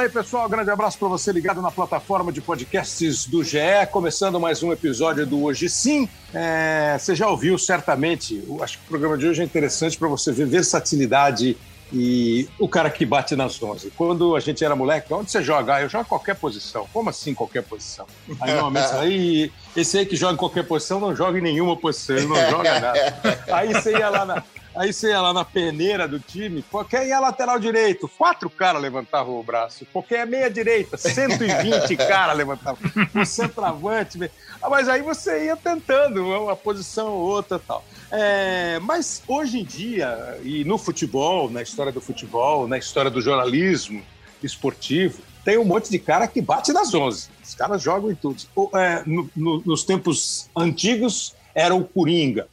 Fala aí, pessoal. Grande abraço para você ligado na plataforma de podcasts do GE. Começando mais um episódio do Hoje Sim. É, você já ouviu certamente. Acho que o programa de hoje é interessante para você ver versatilidade e o cara que bate nas 11. Quando a gente era moleque, onde você joga? Ah, eu jogo qualquer posição. Como assim qualquer posição? Aí normalmente, aí, esse aí que joga em qualquer posição não joga em nenhuma posição, ele não joga nada. Aí você ia lá na, Aí você ia lá na peneira do time, qualquer ia lateral direito, quatro caras levantavam o braço. Qualquer meia direita, 120 caras levantavam. O centroavante. Ah, mas aí você ia tentando uma posição ou outra tal. É, mas hoje em dia, e no futebol, na história do futebol, na história do jornalismo esportivo, tem um monte de cara que bate nas 11. Os caras jogam em tudo. É, no, no, nos tempos antigos, era o Coringa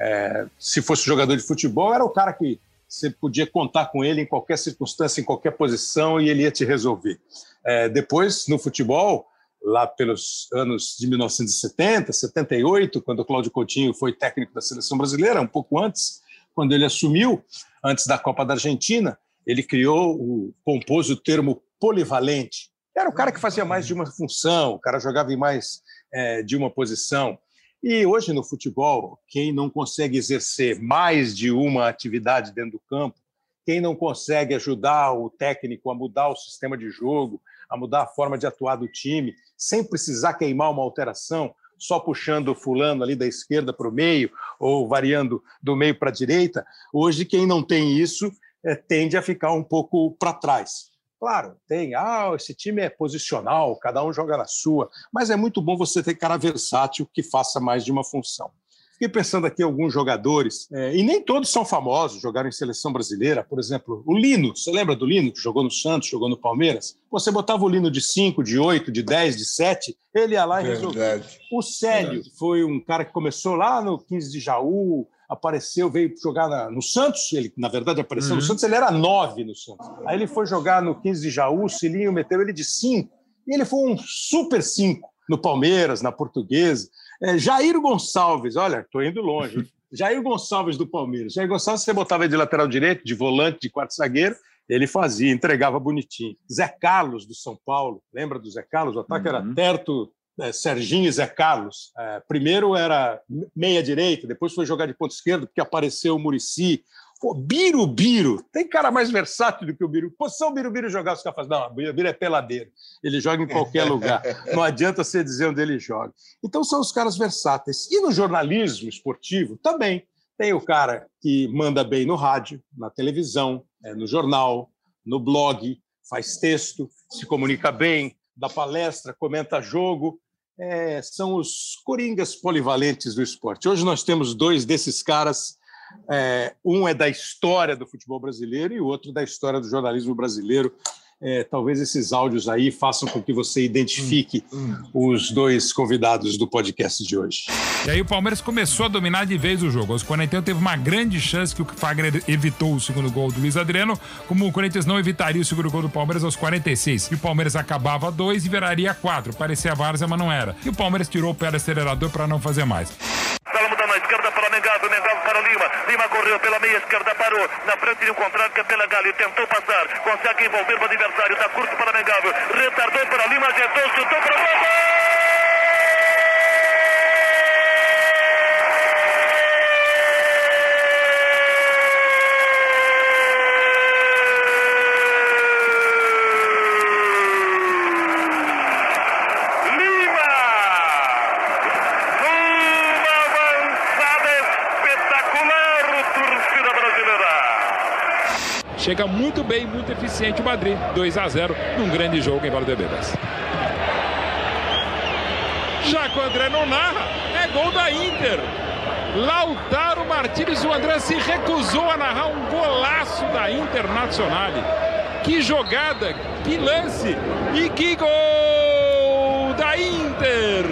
é, se fosse jogador de futebol, era o cara que você podia contar com ele em qualquer circunstância, em qualquer posição, e ele ia te resolver. É, depois, no futebol, lá pelos anos de 1970, 78, quando o Cláudio Coutinho foi técnico da seleção brasileira, um pouco antes, quando ele assumiu, antes da Copa da Argentina, ele criou, o, termo polivalente. Era o cara que fazia mais de uma função, o cara jogava em mais é, de uma posição. E hoje no futebol, quem não consegue exercer mais de uma atividade dentro do campo, quem não consegue ajudar o técnico a mudar o sistema de jogo, a mudar a forma de atuar do time, sem precisar queimar uma alteração, só puxando fulano ali da esquerda para o meio ou variando do meio para a direita, hoje quem não tem isso é, tende a ficar um pouco para trás. Claro, tem. Ah, esse time é posicional, cada um joga na sua, mas é muito bom você ter cara versátil que faça mais de uma função. Fiquei pensando aqui alguns jogadores, é, e nem todos são famosos, jogaram em seleção brasileira. Por exemplo, o Lino. Você lembra do Lino, que jogou no Santos, jogou no Palmeiras? Você botava o Lino de 5, de 8, de 10, de 7, ele ia lá e resolvia. O Célio Verdade. foi um cara que começou lá no 15 de Jaú, apareceu, veio jogar na, no Santos, ele na verdade apareceu uhum. no Santos, ele era nove no Santos. Aí ele foi jogar no 15 de Jaú, o Cilinho meteu ele de cinco, e ele foi um super cinco no Palmeiras, na Portuguesa. É, Jair Gonçalves, olha, estou indo longe. Jair Gonçalves do Palmeiras. Jair Gonçalves, você botava ele de lateral direito, de volante, de quarto zagueiro, ele fazia, entregava bonitinho. Zé Carlos do São Paulo, lembra do Zé Carlos? O ataque uhum. era Terto, é, Serginho e Zé Carlos. É, primeiro era meia-direita, depois foi jogar de ponto esquerdo, porque apareceu o Murici. Pô, Birubiru, tem cara mais versátil do que o Biru. Posição o Birubiru jogar, os caras falam, não, o Birubiru é peladeiro, ele joga em qualquer lugar, não adianta você dizer onde ele joga. Então são os caras versáteis. E no jornalismo esportivo também tem o cara que manda bem no rádio, na televisão, é, no jornal, no blog, faz texto, se comunica bem, dá palestra, comenta jogo, é, são os coringas polivalentes do esporte. Hoje nós temos dois desses caras. É, um é da história do futebol brasileiro e o outro da história do jornalismo brasileiro é, talvez esses áudios aí façam com que você identifique hum, hum. os dois convidados do podcast de hoje. E aí o Palmeiras começou a dominar de vez o jogo. Aos 41 teve uma grande chance que o Fagner evitou o segundo gol do Luiz Adriano, como o Corinthians não evitaria o segundo gol do Palmeiras aos 46. E o Palmeiras acabava dois e viraria quatro. Parecia várzea, mas não era. E o Palmeiras tirou o pé do acelerador para não fazer mais. Na esquerda para Mengado, Mengado para Lima. Lima correu pela meia esquerda, parou. Na frente de um contrário que é pela Galho. Tentou passar, consegue envolver o adversário. Está curto para Mengado. Retardou para Lima, ajeitou, chutou para o gol. Chega muito bem, muito eficiente o Madrid. 2 a 0 num grande jogo em Valdebebas. Já que o André não narra, é gol da Inter. Lautaro Martínez, o André se recusou a narrar um golaço da Internacional. Que jogada, que lance e que gol da Inter!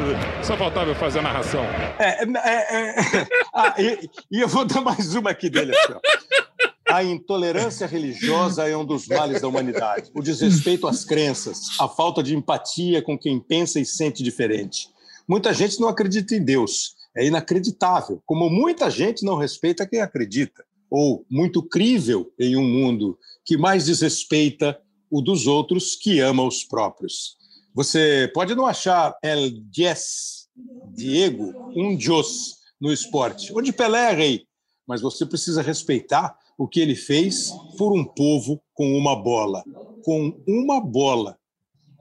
Só faltava eu fazer a narração. É, é, é, ah, e, e, eu vou dar mais uma aqui dele. Assim, a intolerância religiosa é um dos males da humanidade. O desrespeito às crenças, a falta de empatia com quem pensa e sente diferente. Muita gente não acredita em Deus. É inacreditável. Como muita gente não respeita quem acredita. Ou muito crível em um mundo que mais desrespeita o dos outros que ama os próprios. Você pode não achar El Diez, Diego, um Dios no esporte, onde Pelé é rei, mas você precisa respeitar o que ele fez por um povo com uma bola. Com uma bola.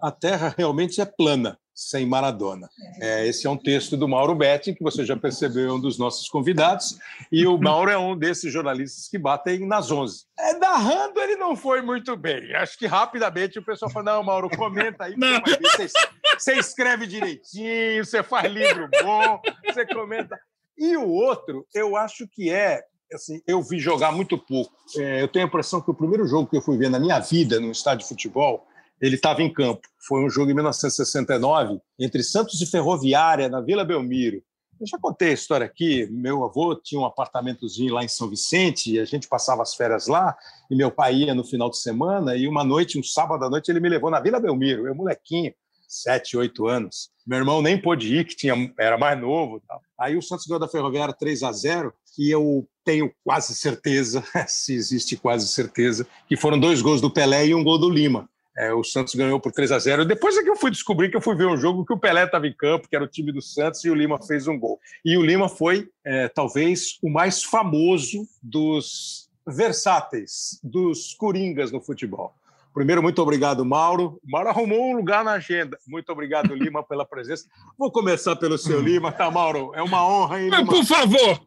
A terra realmente é plana sem Maradona. É, esse é um texto do Mauro Betti, que você já percebeu, é um dos nossos convidados, e o Mauro é um desses jornalistas que batem nas 11. É, narrando ele não foi muito bem. Acho que rapidamente o pessoal fala, não, Mauro, comenta aí, você, você escreve direitinho, você faz livro bom, você comenta. E o outro, eu acho que é assim, eu vi jogar muito pouco. É, eu tenho a impressão que o primeiro jogo que eu fui ver na minha vida no estádio de futebol ele estava em campo. Foi um jogo em 1969 entre Santos e Ferroviária, na Vila Belmiro. Eu já contei a história aqui. Meu avô tinha um apartamentozinho lá em São Vicente e a gente passava as férias lá. E meu pai ia no final de semana. E uma noite, um sábado à noite, ele me levou na Vila Belmiro. Eu, molequinho, sete, oito anos. Meu irmão nem pôde ir, que tinha, era mais novo. Aí o Santos ganhou da Ferroviária 3 a 0 e eu tenho quase certeza, se existe quase certeza, que foram dois gols do Pelé e um gol do Lima. É, o Santos ganhou por 3 a 0 Depois é que eu fui descobrir que eu fui ver um jogo que o Pelé estava em campo, que era o time do Santos, e o Lima fez um gol. E o Lima foi, é, talvez, o mais famoso dos versáteis, dos coringas no futebol. Primeiro, muito obrigado, Mauro. Mauro arrumou um lugar na agenda. Muito obrigado, Lima, pela presença. Vou começar pelo seu Lima, tá, Mauro? É uma honra, hein, Lima? Por favor!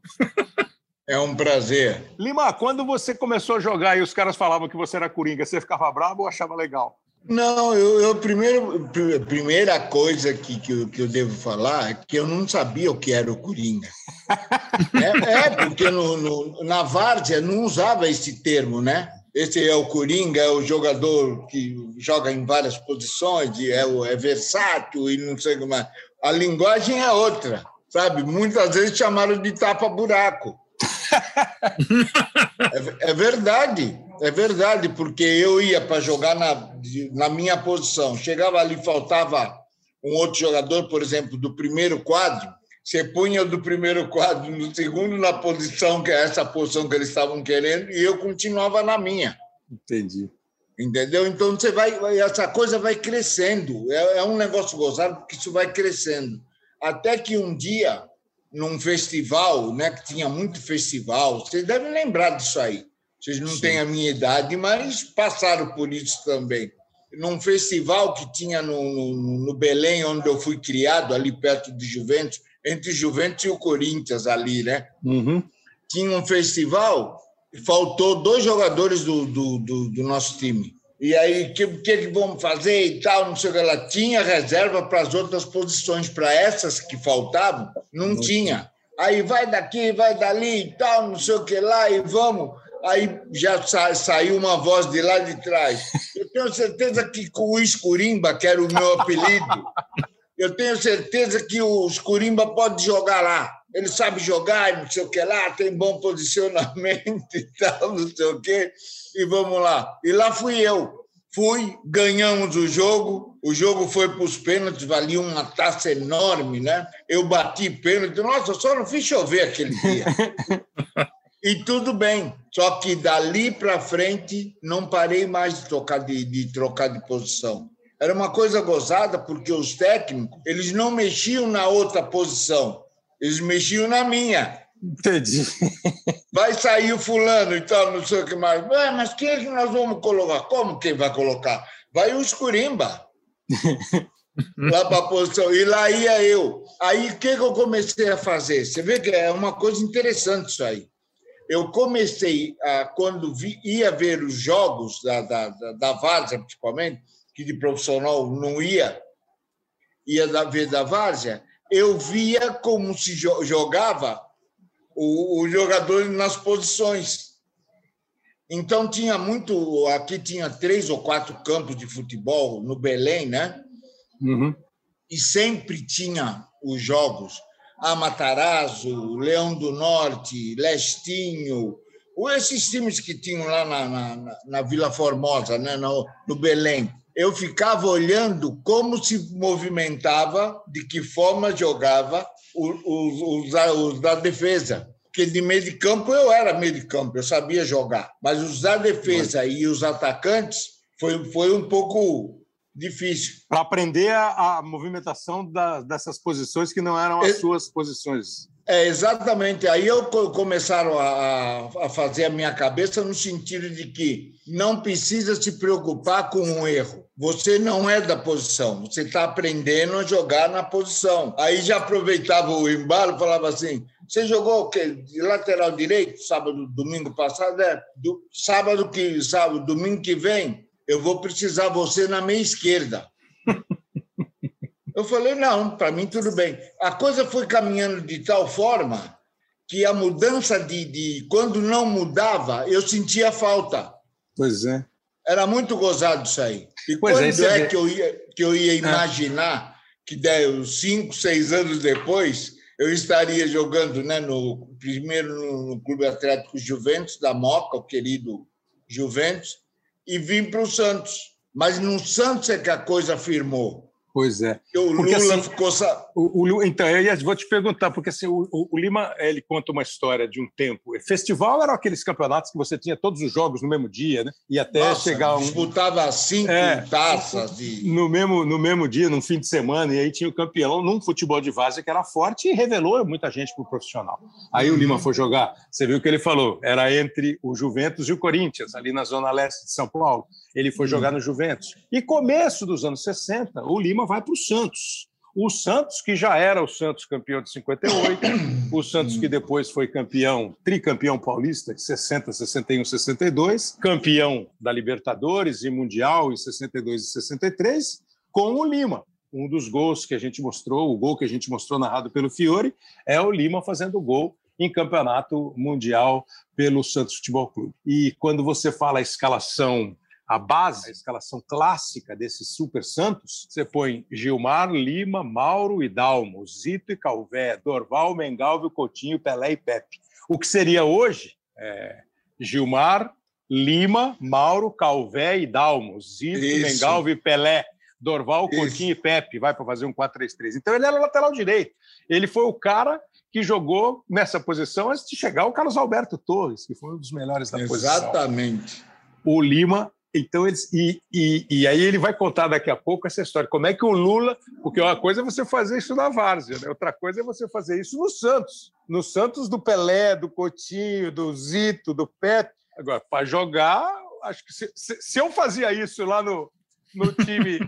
É um prazer. Lima, quando você começou a jogar e os caras falavam que você era coringa, você ficava bravo ou achava legal? Não, eu, eu primeiro, primeira coisa que, que, eu, que eu devo falar é que eu não sabia o que era o Coringa. é, é, porque no, no, na Várzea não usava esse termo, né? Esse é o Coringa, é o jogador que joga em várias posições, é, o, é versátil e não sei como mais. A linguagem é outra, sabe? Muitas vezes chamaram de tapa-buraco. é, é verdade. É verdade, porque eu ia para jogar na, na minha posição. Chegava ali, faltava um outro jogador, por exemplo, do primeiro quadro. Você punha do primeiro quadro no segundo na posição, que é essa posição que eles estavam querendo, e eu continuava na minha. Entendi. Entendeu? Então você vai, essa coisa vai crescendo. É, é um negócio gozado porque isso vai crescendo. Até que um dia, num festival, né, que tinha muito festival, vocês devem lembrar disso aí. Vocês não Sim. têm a minha idade, mas passaram por isso também. Num festival que tinha no, no, no Belém, onde eu fui criado, ali perto de Juventus, entre Juventus e o Corinthians, ali, né? Uhum. Tinha um festival e faltou dois jogadores do, do, do, do nosso time. E aí, o que, que, que vamos fazer e tal, não sei o que. Ela tinha reserva para as outras posições, para essas que faltavam, não, tinha. Aí vai daqui, vai dali e tal, não sei o que lá, e vamos. Aí já sa saiu uma voz de lá de trás. Eu tenho certeza que com o Escurimba, que era o meu apelido, eu tenho certeza que o Escurimba pode jogar lá. Ele sabe jogar, não sei o que lá, tem bom posicionamento e tal, não sei o que. E vamos lá. E lá fui eu. Fui, ganhamos o jogo. O jogo foi para os pênaltis, valia uma taça enorme, né? Eu bati pênalti. Nossa, só não fiz chover aquele dia. E tudo bem. Só que dali para frente não parei mais de, tocar de, de trocar de posição. Era uma coisa gozada porque os técnicos eles não mexiam na outra posição, eles mexiam na minha. Entendi. Vai sair o fulano e tal, não sei o que mais. Ué, mas quem é que nós vamos colocar? Como quem vai colocar? Vai o Escurimba. lá para a posição. E lá ia eu. Aí o que, que eu comecei a fazer? Você vê que é uma coisa interessante isso aí eu comecei, a, quando vi, ia ver os jogos da, da, da, da Várzea, principalmente, que de profissional não ia, ia da, ver da Várzea, eu via como se jogava o, o jogador nas posições. Então, tinha muito. Aqui tinha três ou quatro campos de futebol no Belém, né? Uhum. E sempre tinha os jogos. Amatarazzo, Leão do Norte, Lestinho, esses times que tinham lá na, na, na Vila Formosa, né, no, no Belém. Eu ficava olhando como se movimentava, de que forma jogava os, os, os da defesa. Porque de meio de campo eu era meio de campo, eu sabia jogar. Mas os da defesa e os atacantes foi, foi um pouco difícil. Para aprender a, a movimentação da, dessas posições que não eram as é, suas posições. É, exatamente. Aí eu começaram a, a fazer a minha cabeça no sentido de que não precisa se preocupar com um erro. Você não é da posição, você está aprendendo a jogar na posição. Aí já aproveitava o embalo falava assim: você jogou o quê? De lateral direito, sábado, domingo passado? É, do, sábado que sábado, domingo que vem, eu vou precisar você na minha esquerda. Eu falei, não, para mim tudo bem. A coisa foi caminhando de tal forma que a mudança de, de quando não mudava, eu sentia falta. Pois é. Era muito gozado isso aí. E pois é, quando é, é que, eu ia, que eu ia é. imaginar que dez, cinco, seis anos depois eu estaria jogando né, no, primeiro no Clube Atlético Juventus, da Moca, o querido Juventus, e vim para o Santos. Mas no Santos é que a coisa firmou. Pois é. o porque, Lula assim, ficou. O, o, então, eu vou te perguntar, porque assim, o, o, Lima ele conta uma história de um tempo. Festival eram aqueles campeonatos que você tinha todos os jogos no mesmo dia, né? E até Nossa, chegar um. Disputava cinco é, taças. De... No, mesmo, no mesmo dia, num fim de semana, e aí tinha o campeão num futebol de várzea que era forte e revelou muita gente para o profissional. Aí uhum. o Lima foi jogar, você viu o que ele falou? Era entre o Juventus e o Corinthians, ali na zona leste de São Paulo. Ele foi uhum. jogar no Juventus. E começo dos anos 60, o Lima vai para o Santos. O Santos, que já era o Santos campeão de 58, o Santos que depois foi campeão, tricampeão paulista de 60, 61, 62, campeão da Libertadores e Mundial em 62 e 63, com o Lima. Um dos gols que a gente mostrou, o gol que a gente mostrou narrado pelo Fiore, é o Lima fazendo gol em campeonato mundial pelo Santos Futebol Clube. E quando você fala a escalação a base, a escalação clássica desses super santos, você põe Gilmar, Lima, Mauro e Dalmo, Zito e Calvé, Dorval, Mengalvio, Coutinho, Pelé e Pepe. O que seria hoje é Gilmar, Lima, Mauro, Calvé e Dalmo, Zito, Isso. Mengalvio e Pelé. Dorval, Isso. Coutinho e Pepe, vai para fazer um 4-3-3. Então ele era lateral direito. Ele foi o cara que jogou nessa posição antes de chegar o Carlos Alberto Torres, que foi um dos melhores da Exatamente. posição. Exatamente. O Lima então, eles, e, e, e, aí ele vai contar daqui a pouco essa história. Como é que o Lula. Porque uma coisa é você fazer isso na Várzea, né? outra coisa é você fazer isso no Santos. No Santos do Pelé, do Coutinho, do Zito, do Pet. Agora, para jogar, acho que se, se, se eu fazia isso lá no, no time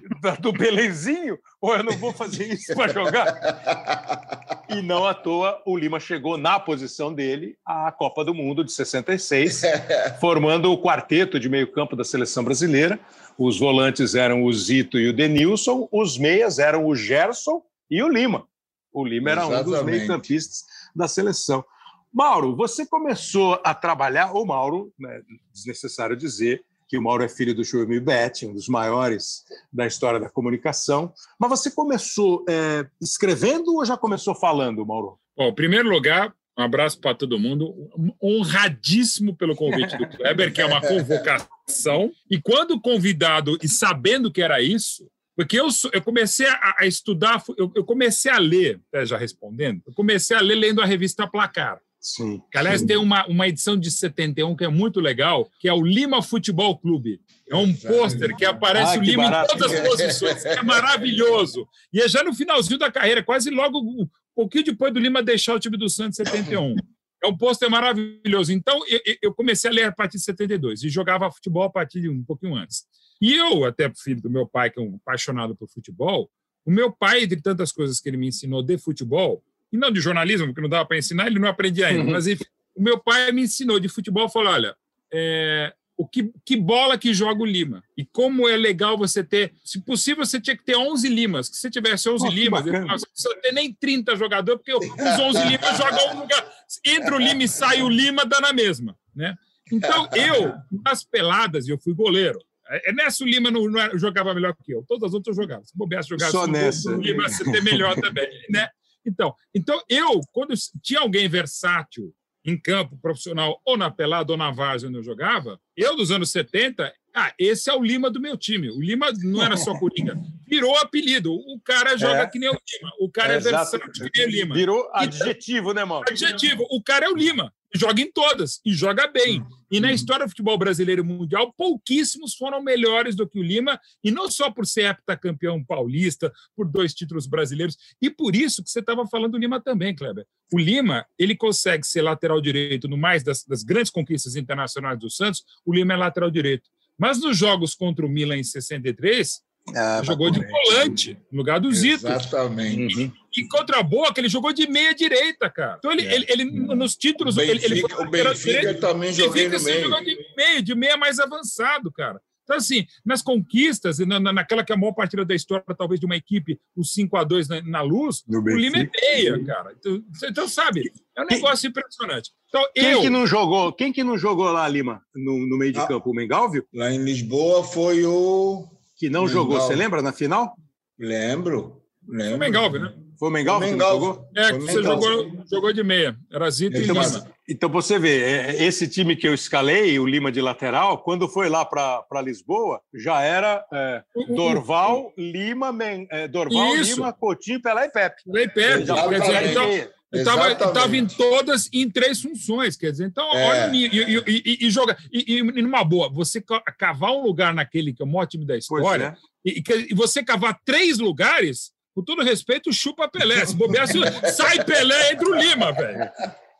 do Belenzinho, ou eu não vou fazer isso para jogar? E não à toa o Lima chegou na posição dele à Copa do Mundo de 66, formando o quarteto de meio-campo da seleção brasileira. Os volantes eram o Zito e o Denilson, os meias eram o Gerson e o Lima. O Lima era Exatamente. um dos meio-campistas da seleção. Mauro, você começou a trabalhar, ou Mauro, né, desnecessário dizer, que o Mauro é filho do Joemir Betti, um dos maiores da história da comunicação. Mas você começou é, escrevendo ou já começou falando, Mauro? Bom, em primeiro lugar, um abraço para todo mundo. Honradíssimo pelo convite do Kleber, que é uma convocação. E quando convidado e sabendo que era isso, porque eu, eu comecei a, a estudar, eu, eu, comecei a ler, já respondendo, eu comecei a ler lendo a revista Placar. Sim. Que, aliás, sim. tem uma, uma edição de 71 que é muito legal, que é o Lima Futebol Clube. É um pôster que aparece ah, o Lima barato. em todas as posições. É maravilhoso. E é já no finalzinho da carreira, quase logo um pouquinho depois do Lima deixar o time do Santos 71. É um pôster maravilhoso. Então, eu, eu, comecei a ler a partir de 72 e jogava futebol a partir de um pouquinho antes. E eu, até filho do meu pai, que é um apaixonado por futebol, o meu pai, entre tantas coisas que ele me ensinou de futebol, e não de jornalismo, porque não dava para ensinar, ele não aprendia ainda. Uhum. Mas enfim, o meu pai me ensinou de futebol, falou: olha, é, o que, que bola que joga o Lima. E como é legal você ter, se possível, você tinha que ter 11 Limas. Que se tivesse 11 oh, Limas, não precisa ter nem 30 jogadores, porque os 11 Limas jogam um lugar. Entra o Lima e sai o Lima, dá na mesma. Né? Então, eu, nas peladas, eu fui goleiro. É, é nessa o Lima não, não, jogava melhor que eu. Todas as outras eu jogava. Se bobeasse jogar Só nessa. o Lima, você ter melhor também. Né? Então, então eu, quando tinha alguém versátil em campo profissional, ou na pelada ou na várzea onde eu jogava, eu dos anos 70, ah, esse é o Lima do meu time. O Lima não era só Coringa, virou apelido. O cara joga é. que nem o Lima, o cara é, é versátil que nem o Lima. Virou então, adjetivo, então, né, mano? Adjetivo. O cara é o Lima, joga em todas e joga bem. E na história do futebol brasileiro mundial, pouquíssimos foram melhores do que o Lima, e não só por ser heptacampeão paulista, por dois títulos brasileiros, e por isso que você estava falando do Lima também, Kleber. O Lima, ele consegue ser lateral direito no mais das, das grandes conquistas internacionais do Santos, o Lima é lateral direito. Mas nos jogos contra o Milan em 63, ah, jogou de volante, no lugar do Zito. Exatamente. Uhum. E contra a Boca, ele jogou de meia direita, cara. Então, ele, é. ele, ele, nos títulos. O Benfica, ele, ele foi o Benfica direito, também joguei no meio. Jogou de meio, de meia mais avançado, cara. Então, assim, nas conquistas, na, naquela que é a maior partida da história, talvez, de uma equipe, o 5 a 2 na, na luz, no o Lima é meia, cara. Então, então, sabe, é um negócio quem, impressionante. Então, quem eu... que não jogou? Quem que não jogou lá, Lima, no, no meio de ah, campo? O Mengalvio? Lá em Lisboa foi o que não jogou. Você lembra na final? Lembro. lembro. Foi o Mengalve, né? Foi o Mengalve, que jogou? É, que você jogou, jogou de meia. Era Zito então, e Lima. Então você vê, é, esse time que eu escalei, o Lima de lateral, quando foi lá para Lisboa, já era é, Dorval, Lima, Men, é, Dorval, Isso. Lima, Coutinho, Pelé e Pepe. Pelé e Pepe. Dizer, então, Estava em todas em três funções, quer dizer, então, é. olha, e, e, e, e joga. E, e, numa boa, você cavar um lugar naquele que é o maior time da história, é. e, e, você cavar três lugares, com todo respeito, chupa Pelé. Se bobear, sai Pelé entre o Lima, velho.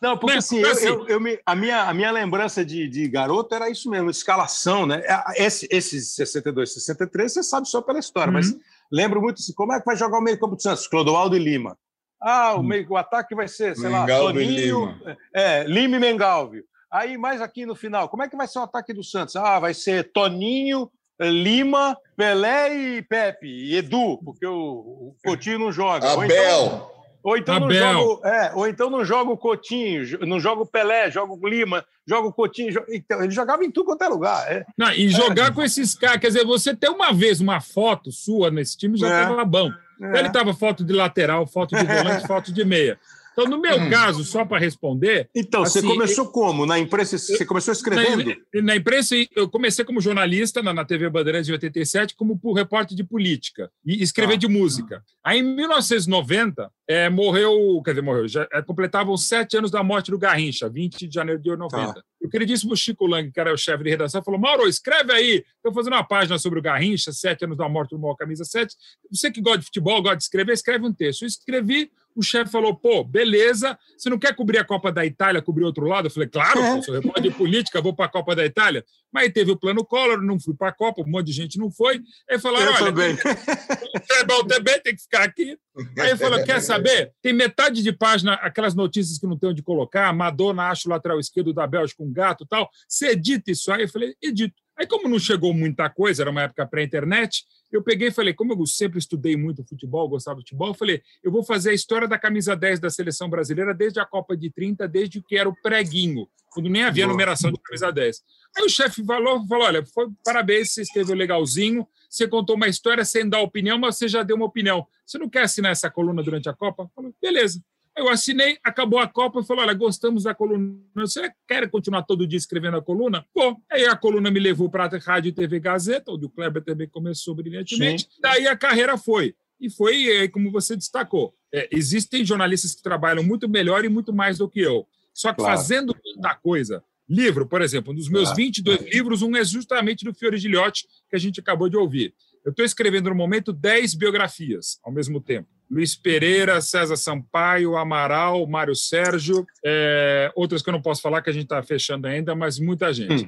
Não, porque assim, eu, assim eu, eu me, a, minha, a minha lembrança de, de garoto era isso mesmo, escalação, né? É, esse, esses 62, 63, você sabe só pela história, uhum. mas lembro muito assim, como é que vai jogar o meio campo do Santos? Clodoaldo e Lima. Ah, o, hum. meio, o ataque vai ser, sei Mengalve lá, Toninho, Lima. É, Lima e Mengalvio. Aí, mais aqui no final, como é que vai ser o ataque do Santos? Ah, vai ser Toninho, Lima, Pelé e Pepe, e Edu, porque o, o Coutinho não joga. Abel. Ou então, ou então não joga, é, ou então não joga o Coutinho, não joga o Pelé, joga o Lima, joga o Coutinho. Joga... Então, ele jogava em tudo quanto é lugar. É. Não, e jogar é. com esses caras, quer dizer, você ter uma vez uma foto sua nesse time já estava é. bom. É. Ele estava foto de lateral, foto de volante, foto de meia. Então, no meu hum. caso, só para responder. Então, assim, você começou eu, como? Na imprensa, você começou escrevendo? Na, na, imprensa, eu comecei como jornalista na, na TV Bandeirantes de 87, como repórter de política e escrever ah. de música. Aí, em 1990, é, morreu, quer dizer, morreu, já é, completavam sete anos da morte do Garrincha, 20 de janeiro de 90. Tá. O queridíssimo Chico Lang, que era o chefe de redação, falou: Mauro, escreve aí. Estou fazendo uma página sobre o Garrincha, sete anos da morte do Maior Camisa 7. Você que gosta de futebol, gosta de escrever, escreve um texto. Eu escrevi, o chefe falou: pô, beleza, você não quer cobrir a Copa da Itália, cobrir outro lado? Eu falei: claro, é. sou repórter de política, vou para a Copa da Itália. Mas aí teve o plano Collor, não fui para a Copa, um monte de gente não foi. Aí falaram: olha, também. o também tem que ficar aqui. Aí ele falou: quer saber? Tem metade de página, aquelas notícias que não tem onde colocar, Madonna acha o lateral esquerdo da Bélgica um gato tal. Você edita isso aí? Eu falei: edito. Aí, como não chegou muita coisa, era uma época pré-internet, eu peguei e falei, como eu sempre estudei muito futebol, gostava de futebol, eu falei, eu vou fazer a história da camisa 10 da seleção brasileira desde a Copa de 30, desde que era o preguinho, quando nem havia Boa. numeração de camisa 10. Aí o chefe falou, falou: olha, foi, parabéns, você escreveu legalzinho, você contou uma história sem dar opinião, mas você já deu uma opinião. Você não quer assinar essa coluna durante a Copa? Falei, beleza. Eu assinei, acabou a Copa e falou: olha, gostamos da coluna. Você quer continuar todo dia escrevendo a coluna? Pô, aí a coluna me levou para a Rádio e TV Gazeta, onde o Kleber também começou brilhantemente. Sim. Daí a carreira foi. E foi, como você destacou, é, existem jornalistas que trabalham muito melhor e muito mais do que eu. Só que claro. fazendo muita coisa. Livro, por exemplo, um dos meus claro. 22 livros, um é justamente do Fiore Gilhote, que a gente acabou de ouvir. Eu estou escrevendo no momento 10 biografias ao mesmo tempo. Luiz Pereira, César Sampaio, Amaral, Mário Sérgio, é, outras que eu não posso falar que a gente está fechando ainda, mas muita gente.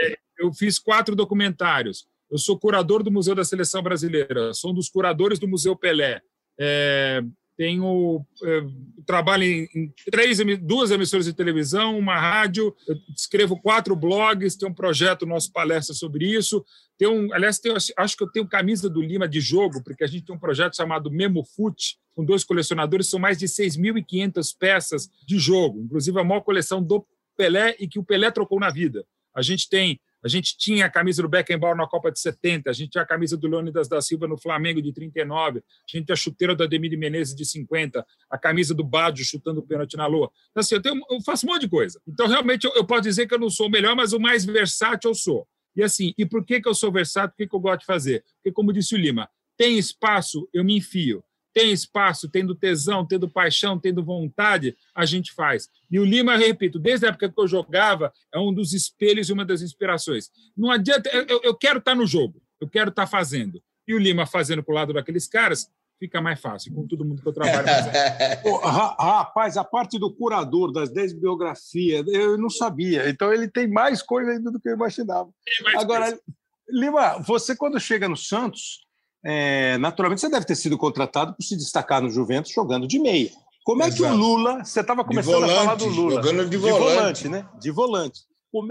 é, eu fiz quatro documentários. Eu sou curador do Museu da Seleção Brasileira, sou um dos curadores do Museu Pelé. É, tenho é, trabalho em, três, duas emissoras de televisão, uma rádio, escrevo quatro blogs, tem um projeto nosso palestra sobre isso. Tem um, aliás, tem, acho que eu tenho camisa do Lima de jogo, porque a gente tem um projeto chamado Memo Foot, com dois colecionadores, são mais de 6.500 peças de jogo, inclusive a maior coleção do Pelé e que o Pelé trocou na vida. A gente tem a gente tinha a camisa do Beckenbauer na Copa de 70, a gente tinha a camisa do Leônidas da Silva no Flamengo de 39, a gente tinha a chuteira do Ademir Menezes de 50, a camisa do Baggio chutando o pênalti na lua. Então, assim, eu, tenho, eu faço um monte de coisa. Então, realmente, eu, eu, posso dizer que eu não sou o melhor, mas o mais versátil eu sou. E assim, e por que, que eu sou versátil? O que, que eu gosto de fazer? Porque, como disse o Lima, tem espaço, eu me enfio. Tem espaço, tendo tesão, tendo paixão, tendo vontade, a gente faz. E o Lima, repito, desde a época que eu jogava, é um dos espelhos e uma das inspirações. Não adianta, eu, eu quero estar no jogo, eu quero estar fazendo. E o Lima fazendo para o lado daqueles caras, fica mais fácil, com todo mundo que eu trabalho. Pô, rapaz, a parte do curador das 10 biografias, eu não sabia. Então ele tem mais coisa ainda do que eu imaginava. Agora, coisa. Lima, você quando chega no Santos, é, naturalmente você deve ter sido contratado por se destacar no Juventus jogando de meia. Como é Exato. que o Lula, você estava começando volante, a falar do Lula. Jogando de volante. De volante, né? De volante.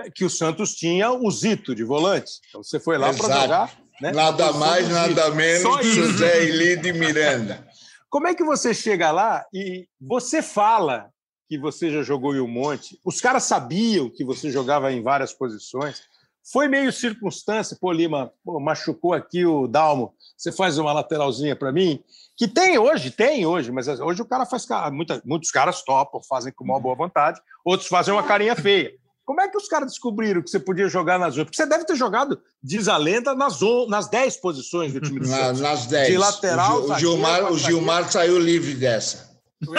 É, que o Santos tinha o Zito de volante. Então você foi lá para jogar. Né? Nada mais, nada menos que José Eli de Miranda. Como é que você chega lá e você fala que você já jogou em um monte? Os caras sabiam que você jogava em várias posições. Foi meio circunstância, pô, Lima, pô, machucou aqui o Dalmo, você faz uma lateralzinha para mim? Que tem hoje, tem hoje, mas hoje o cara faz. Muita, muitos caras topam, fazem com uma boa vontade, outros fazem uma carinha feia. Como é que os caras descobriram que você podia jogar nas outras? Porque você deve ter jogado, diz a lenda, nas, nas 10 posições do time do Santos. Nas 10. De lateral. O, Gilmar, o Gilmar saiu livre dessa.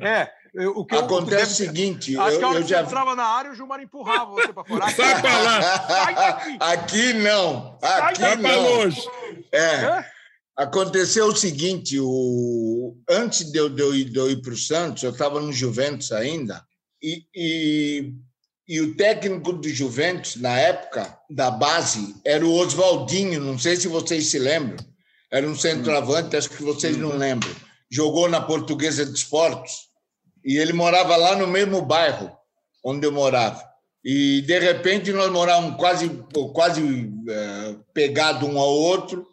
É, o que Acontece eu, o seguinte, acho eu, que a hora eu que já você entrava na área, o Gilmar empurrava você para fora. Sai para lá. Aqui não. Aqui Sai não. longe. É. é. Aconteceu o seguinte, o... antes de eu, de eu ir, ir para o Santos, eu estava no Juventus ainda, e, e, e, o técnico do Juventus, na época, da base, era o Oswaldinho, não sei se vocês se lembram, era um centroavante, acho que vocês não lembram. Jogou na Portuguesa de Esportes, e ele morava lá no mesmo bairro onde eu morava. E, de repente, nós morávamos quase, quase é, pegado um ao outro,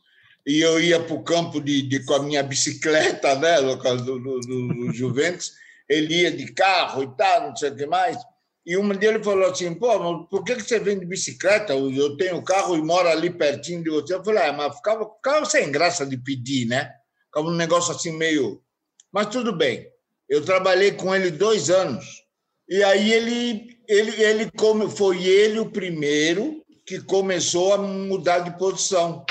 e eu ia para o campo de, de, com a minha bicicleta, né, no caso do, do, do Juventus, ele ia de carro e tal, não sei o que mais. E uma dele falou assim: pô, por que você vem de bicicleta? Eu tenho carro e moro ali pertinho de você. Eu falei: ah, mas ficava, ficava sem graça de pedir, né? Ficava um negócio assim meio. Mas tudo bem. Eu trabalhei com ele dois anos. E aí ele, ele, ele como foi ele o primeiro que começou a mudar de posição.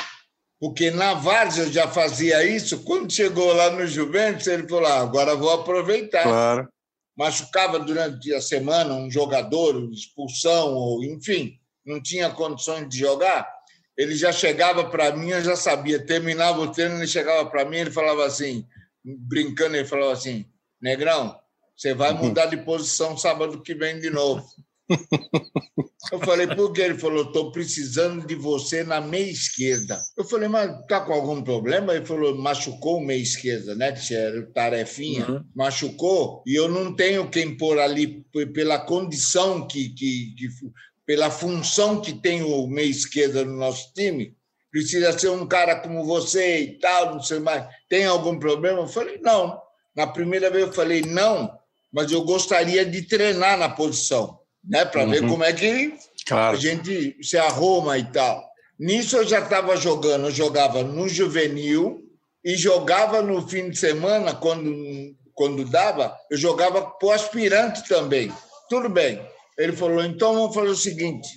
Porque na Várzea eu já fazia isso. Quando chegou lá no Juventus, ele falou: ah, agora vou aproveitar. Claro. Machucava durante a semana um jogador, expulsão, ou enfim, não tinha condições de jogar. Ele já chegava para mim, eu já sabia. Terminava o treino, ele chegava para mim, ele falava assim, brincando, ele falava assim: Negrão, você vai uhum. mudar de posição sábado que vem de novo. Eu falei, por quê? Ele falou, estou precisando de você na meia esquerda. Eu falei, mas tá com algum problema? Ele falou, machucou o meia esquerda, né? Que era tarefinha. Uhum. Machucou e eu não tenho quem pôr ali pela condição que, que, que pela função que tem o meia esquerda no nosso time. Precisa ser um cara como você e tal, não sei mais. Tem algum problema? Eu falei, não. Na primeira vez eu falei não, mas eu gostaria de treinar na posição, né, para uhum. ver como é que claro. a gente se arruma e tal. Nisso eu já estava jogando, eu jogava no juvenil e jogava no fim de semana, quando, quando dava, eu jogava para o aspirante também. Tudo bem. Ele falou: então vamos fazer o seguinte: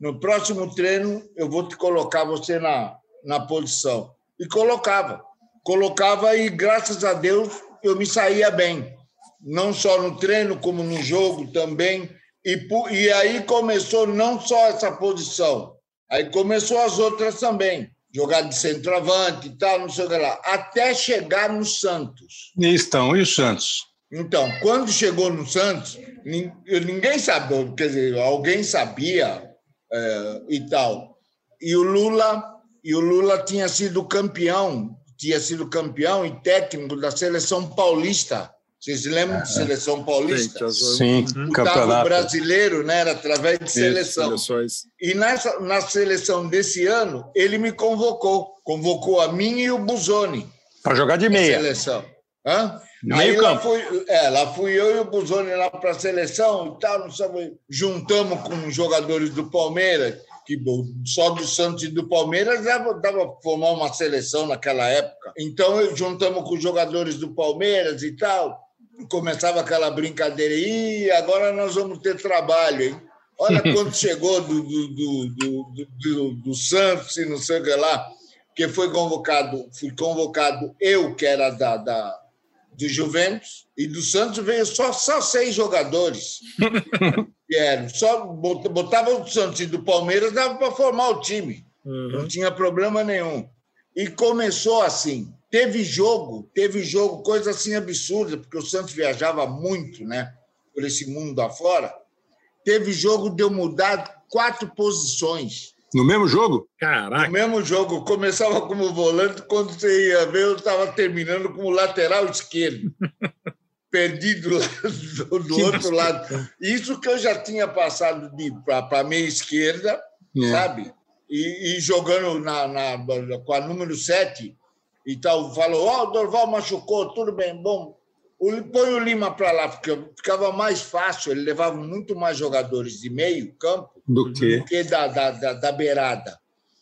no próximo treino eu vou te colocar você na, na posição. E colocava. Colocava e, graças a Deus, eu me saía bem, não só no treino, como no jogo também. E, e aí começou não só essa posição, aí começou as outras também. Jogar de centroavante e tal, não sei o que lá. Até chegar no Santos. E estão, e o Santos? Então, quando chegou no Santos, ninguém sabia, quer dizer, alguém sabia é, e tal. E o Lula, e o Lula tinha sido campeão tinha sido campeão e técnico da seleção paulista. Vocês lembram de seleção paulista? Sim, o campeonato brasileiro né, era através de seleção. Isso, e nessa, na seleção desse ano, ele me convocou. Convocou a mim e o Buzoni. Para jogar de meia. Seleção. Hã? Meio Aí campo. Lá fui, é, lá fui eu e o Buzoni lá para a seleção e tal, não sabe, juntamos com jogadores do Palmeiras, que só do Santos e do Palmeiras dava, dava formar uma seleção naquela época. Então, juntamos com os jogadores do Palmeiras e tal, começava aquela brincadeira, e agora nós vamos ter trabalho, hein? Olha quanto chegou do, do, do, do, do, Santos e não sei o que lá. que foi convocado, fui convocado eu, que era da, da do Juventus, e do Santos veio só, só seis jogadores. eram só botava o Santos e do Palmeiras, dava para formar o time. Uhum. Não tinha problema nenhum. E começou assim. Teve jogo, teve jogo, coisa assim absurda, porque o Santos viajava muito, né? Por esse mundo afora. Teve jogo de eu mudar quatro posições. No mesmo jogo? Caraca. No mesmo jogo. Começava como volante, quando você ia ver, eu estava terminando como lateral esquerdo. Perdido do, do outro lado. Isso que eu já tinha passado para a meia esquerda, é. sabe? E, e jogando na, na, com a número 7 e tal. Falou: Ó, oh, o Dorval machucou, tudo bem, bom. Põe o Lima para lá, porque ficava mais fácil, ele levava muito mais jogadores de meio campo do que, do que da, da, da, da beirada.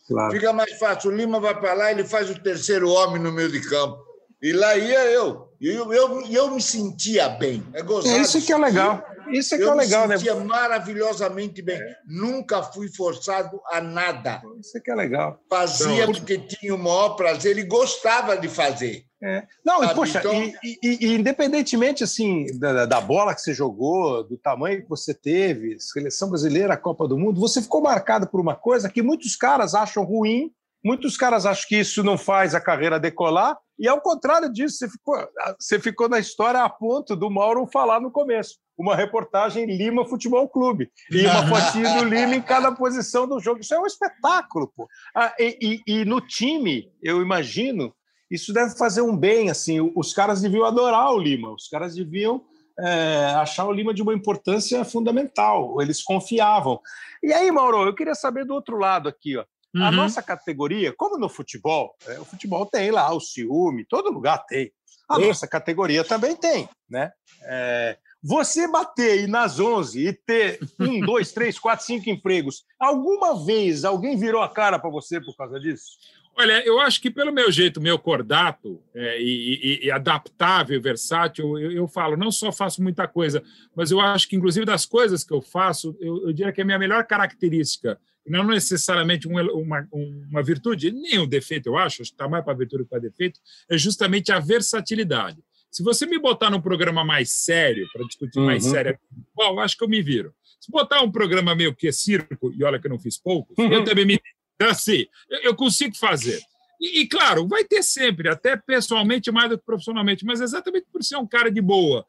Claro. Fica mais fácil. O Lima vai para lá, ele faz o terceiro homem no meio de campo. E lá ia eu. E eu, eu, eu, me sentia bem. É, é isso que é legal. Isso é que é legal, né? Eu me sentia maravilhosamente bem. É. Nunca fui forçado a nada. Isso é que é legal. Fazia então, porque tinha o maior prazer e gostava de fazer. É. Não, e, poxa, então... e, e, e, independentemente assim da, da, bola que você jogou, do tamanho que você teve, seleção brasileira, Copa do Mundo, você ficou marcado por uma coisa que muitos caras acham ruim, muitos caras acham que isso não faz a carreira decolar, e ao contrário disso, você ficou, você ficou na história a ponto do Mauro falar no começo. Uma reportagem Lima Futebol Clube. E uma fotinha do Lima em cada posição do jogo. Isso é um espetáculo, pô. Ah, e, e, e no time, eu imagino isso deve fazer um bem, assim, os caras deviam adorar o Lima, os caras deviam é, achar o Lima de uma importância fundamental, eles confiavam. E aí, Mauro, eu queria saber do outro lado aqui, ó. Uhum. A nossa categoria, como no futebol, é, o futebol tem lá o ciúme, todo lugar tem. A nossa categoria também tem, né? É, você bater aí nas 11 e ter um, dois, três, quatro, cinco empregos, alguma vez alguém virou a cara para você por causa disso? Olha, eu acho que pelo meu jeito, meu cordato é, e, e, e, adaptável, versátil, eu, eu, falo, não só faço muita coisa, mas eu acho que, inclusive, das coisas que eu faço, eu, eu diria que a minha melhor característica, não necessariamente uma, uma, uma virtude, nem um defeito, eu acho, está mais para virtude que para defeito, é justamente a versatilidade. Se você me botar num programa mais sério, para discutir uhum. mais sério, eu acho que eu me viro. Se botar um programa meio que circo, e olha que eu não fiz pouco, uhum. eu também me então, assim, eu consigo fazer. E, e, claro, vai ter sempre, até pessoalmente mais do que profissionalmente, mas exatamente por ser um cara de boa.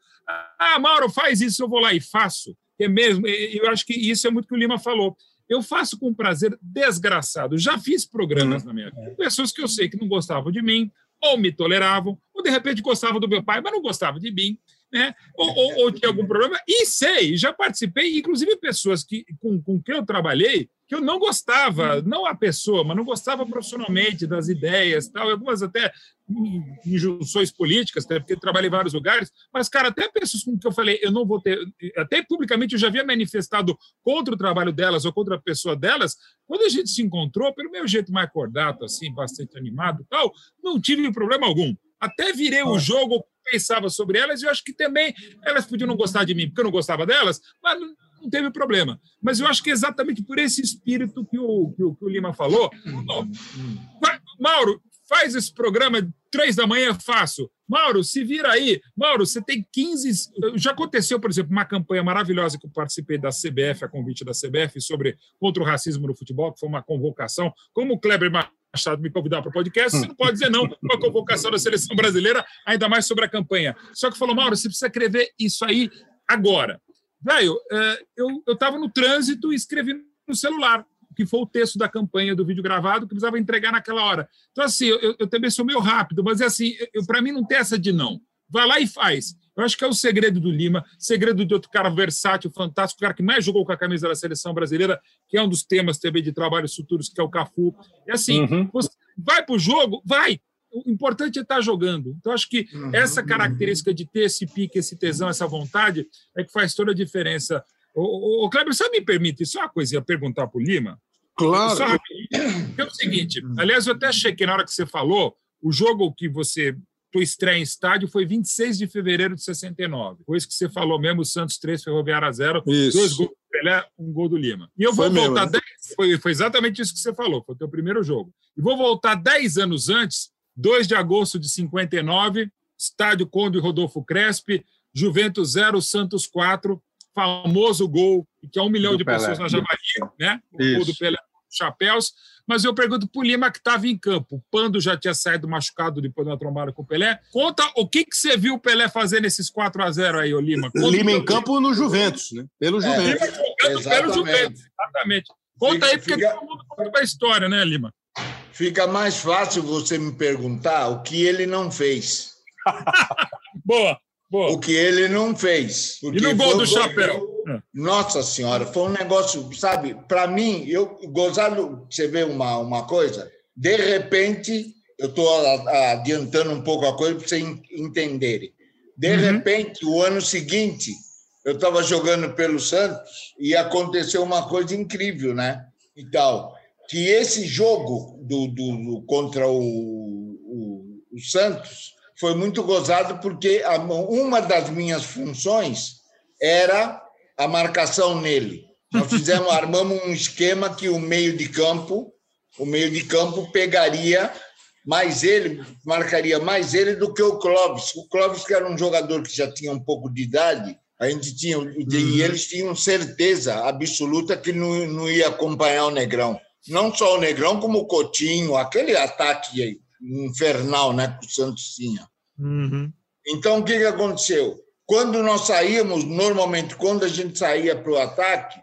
Ah, Mauro, faz isso, eu vou lá e faço. É mesmo, eu acho que isso é muito que o Lima falou. Eu faço com prazer desgraçado. Já fiz programas na minha vida, pessoas que eu sei que não gostavam de mim, ou me toleravam, ou de repente gostavam do meu pai, mas não gostavam de mim né? Ou, ou, ou, tinha algum problema. E sei, já participei, inclusive pessoas que, com, com quem eu trabalhei, que eu não gostava, não a pessoa, mas não gostava profissionalmente das ideias, tal, algumas até injunções políticas, até porque trabalhei em vários lugares, mas, cara, até pessoas com que eu falei, eu não vou ter, até publicamente eu já havia manifestado contra o trabalho delas ou contra a pessoa delas, quando a gente se encontrou, pelo meu jeito mais cordato, assim, bastante animado tal, não tive problema algum. Até virei o jogo pensava sobre elas, e eu acho que também elas podiam não gostar de mim, porque eu não gostava delas, mas não teve problema. Mas eu acho que é exatamente por esse espírito que o, que o, que o Lima falou. Mauro, faz esse programa três da manhã, faço. Mauro, se vira aí. Mauro, você tem 15. Já aconteceu, por exemplo, uma campanha maravilhosa que eu participei da CBF, a convite da CBF, sobre contra o racismo no futebol, que foi uma convocação. Como o Kleber Machado me convidar para o podcast, você não pode dizer não para a convocação da seleção brasileira, ainda mais sobre a campanha. Só que falou, Mauro, você precisa escrever isso aí agora. Velho, é, eu estava no trânsito e escrevi no celular, que foi o texto da campanha do vídeo gravado que precisava entregar naquela hora. Então, assim, eu, eu também sou meio rápido, mas é assim, para mim não tem essa de não. Vai lá e faz. Eu acho que é o segredo do Lima, segredo de outro cara versátil, fantástico, o cara que mais jogou com a camisa da seleção brasileira, que é um dos temas também de trabalhos futuros, que é o Cafu. É assim, uhum. vai para o jogo, vai. O importante é estar tá jogando. Então, acho que uhum. essa característica de ter esse pique, esse tesão, essa vontade, é que faz toda a diferença. O, o, Kleber, você me permite só uma coisinha perguntar para o Lima? Claro. Só, é o seguinte, aliás, eu até achei que na hora que você falou, o jogo que você tua estreia em estádio foi 26 de fevereiro de 69. Foi isso que você falou mesmo, Santos 3, Ferroviária 0. Isso. Dois gols do Pelé, um gol do Lima. E eu vou Foi voltar mesmo, né? 10, foi, foi exatamente isso que você falou, foi o teu primeiro jogo. E vou voltar 10 anos antes, 2 de agosto de 59, estádio Conde Rodolfo Crespi, Juventus 0, Santos 4, famoso gol, que é um milhão Do de Pelé. pessoas na Javari, né? O gol Isso. do Pelé chapéus. Mas eu pergunto para o Lima, que estava em campo. O Pando já tinha saído machucado depois da trombada com o Pelé. Conta o que, que você viu o Pelé fazer nesses 4 a 0 aí, ô Lima. Conta Lima em campo no Juventus, né? Pelo É. Juventus. Lima jogando pelo Exatamente. Juventus. Exatamente. Conta Fica- aí, porque fica- todo mundo conta a história, né, Lima? Fica mais fácil você me perguntar o que ele não fez. Boa, boa. O que ele não fez. E no gol do chapéu? Nossa Senhora, foi um negócio, sabe? Para mim, eu gozado, você vê uma, uma coisa, de repente, eu estou adiantando um pouco a coisa para vocês en- entenderem. De Uhum. repente, o ano seguinte, eu estava jogando pelo Santos e aconteceu uma coisa incrível, né? E tal, que esse jogo do, do- do- contra o, o- o Santos foi muito gozado porque uma das minhas funções era a marcação nele. Nós fizemos, armamos um esquema que o meio de campo, o meio de campo pegaria mais ele, marcaria mais ele do que o Clóvis. O Clóvis, que era um jogador que já tinha um pouco de idade, a gente tinha, e eles tinham certeza absoluta que não, não ia acompanhar o Negrão. Não só o Negrão, como o Coutinho, aquele ataque infernal né, que o Santos tinha. Então, o que, que aconteceu? Quando nós saíamos, normalmente, quando a gente saía para o ataque,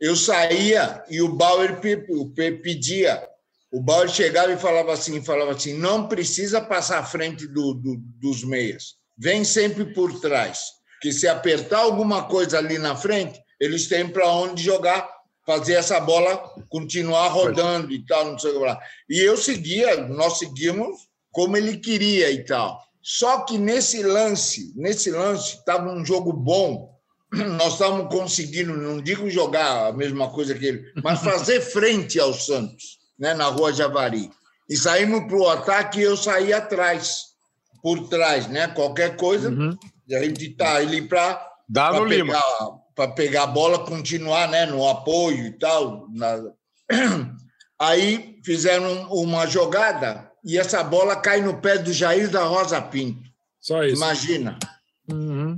eu saía e o Bauer pe- pe- pedia. O Bauer chegava e falava assim, falava assim, não precisa passar à frente do- do- dos meias. Vem sempre por trás. Que se apertar alguma coisa ali na frente, eles têm para onde jogar, fazer essa bola continuar rodando e tal, não sei o que lá. E eu seguia, nós seguimos como ele queria e tal. Só que nesse lance, nesse lance, estava um jogo bom. Nós estávamos conseguindo, não digo jogar a mesma coisa que ele, mas fazer frente ao Santos, né, na Rua Javari. E saímos para o ataque e eu saí atrás, por trás, né? Qualquer coisa, e a gente está ali para Dá no Lima. Para pegar a bola, continuar né, no apoio e tal. na- Aí fizeram uma jogada e essa bola cai no pé do Jair da Rosa Pinto. Só isso. Imagina.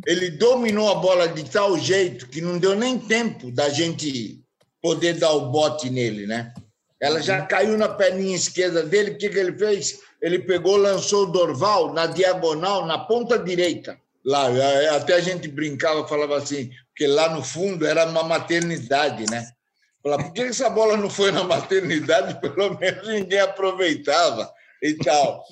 Ele dominou a bola de tal jeito que não deu nem tempo da gente poder dar o bote nele, né? Ela já caiu na perninha esquerda dele. O que, que ele fez? Ele pegou, lançou o Dorval na diagonal, na ponta direita. Lá, até a gente brincava, falava assim, porque lá no fundo era uma maternidade, né? Falava, por que essa bola não foi na maternidade? Pelo menos ninguém aproveitava e tal.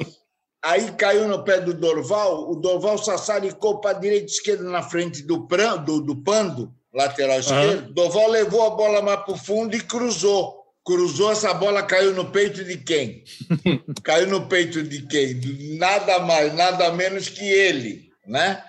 Aí caiu no pé do Dorval, o Dorval sassaricou para a direita e esquerda na frente do, Pran- do, do Pando, lateral esquerdo. Dorval levou a bola mais para o fundo e cruzou. Cruzou, essa bola caiu no peito de quem? caiu no peito de quem? Nada mais, nada menos que ele, né?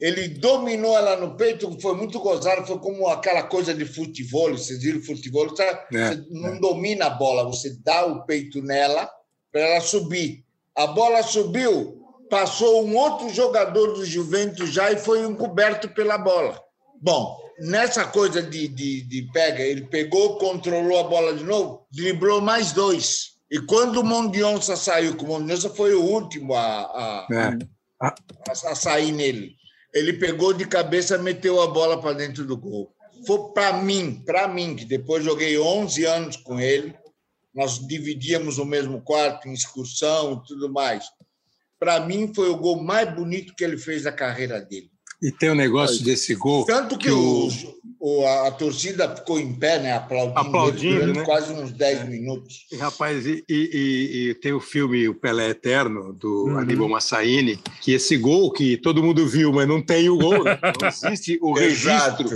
Ele dominou ela no peito, foi muito gozado, foi como aquela coisa de futebol, vocês viram futebol, sabe? É, você não domina a bola, você dá o peito nela para ela subir. A bola subiu, passou um outro jogador do Juventus já e foi encoberto pela bola. Bom, nessa coisa de, de, de pega, ele pegou, controlou a bola de novo, driblou mais dois. E quando o Mondionça saiu, que o Mondionça foi o último a, a, É. a, a sair nele. Ele pegou de cabeça, meteu a bola para dentro do gol. Foi para mim, para mim, que depois joguei 11 anos com ele, nós dividíamos o mesmo quarto em excursão e tudo mais. Para mim, foi o gol mais bonito que ele fez da carreira dele. E tem um negócio desse gol. Tanto que, que o, o- o- a, a torcida ficou em pé, né, aplaudindo, Aplaudindo, né? quase uns 10 minutos. Rapaz, e, e- e- e tem o filme O Pelé Eterno, do Uhum. Aníbal Massaini, que esse gol que todo mundo viu, mas não tem o gol, né? não existe o registro.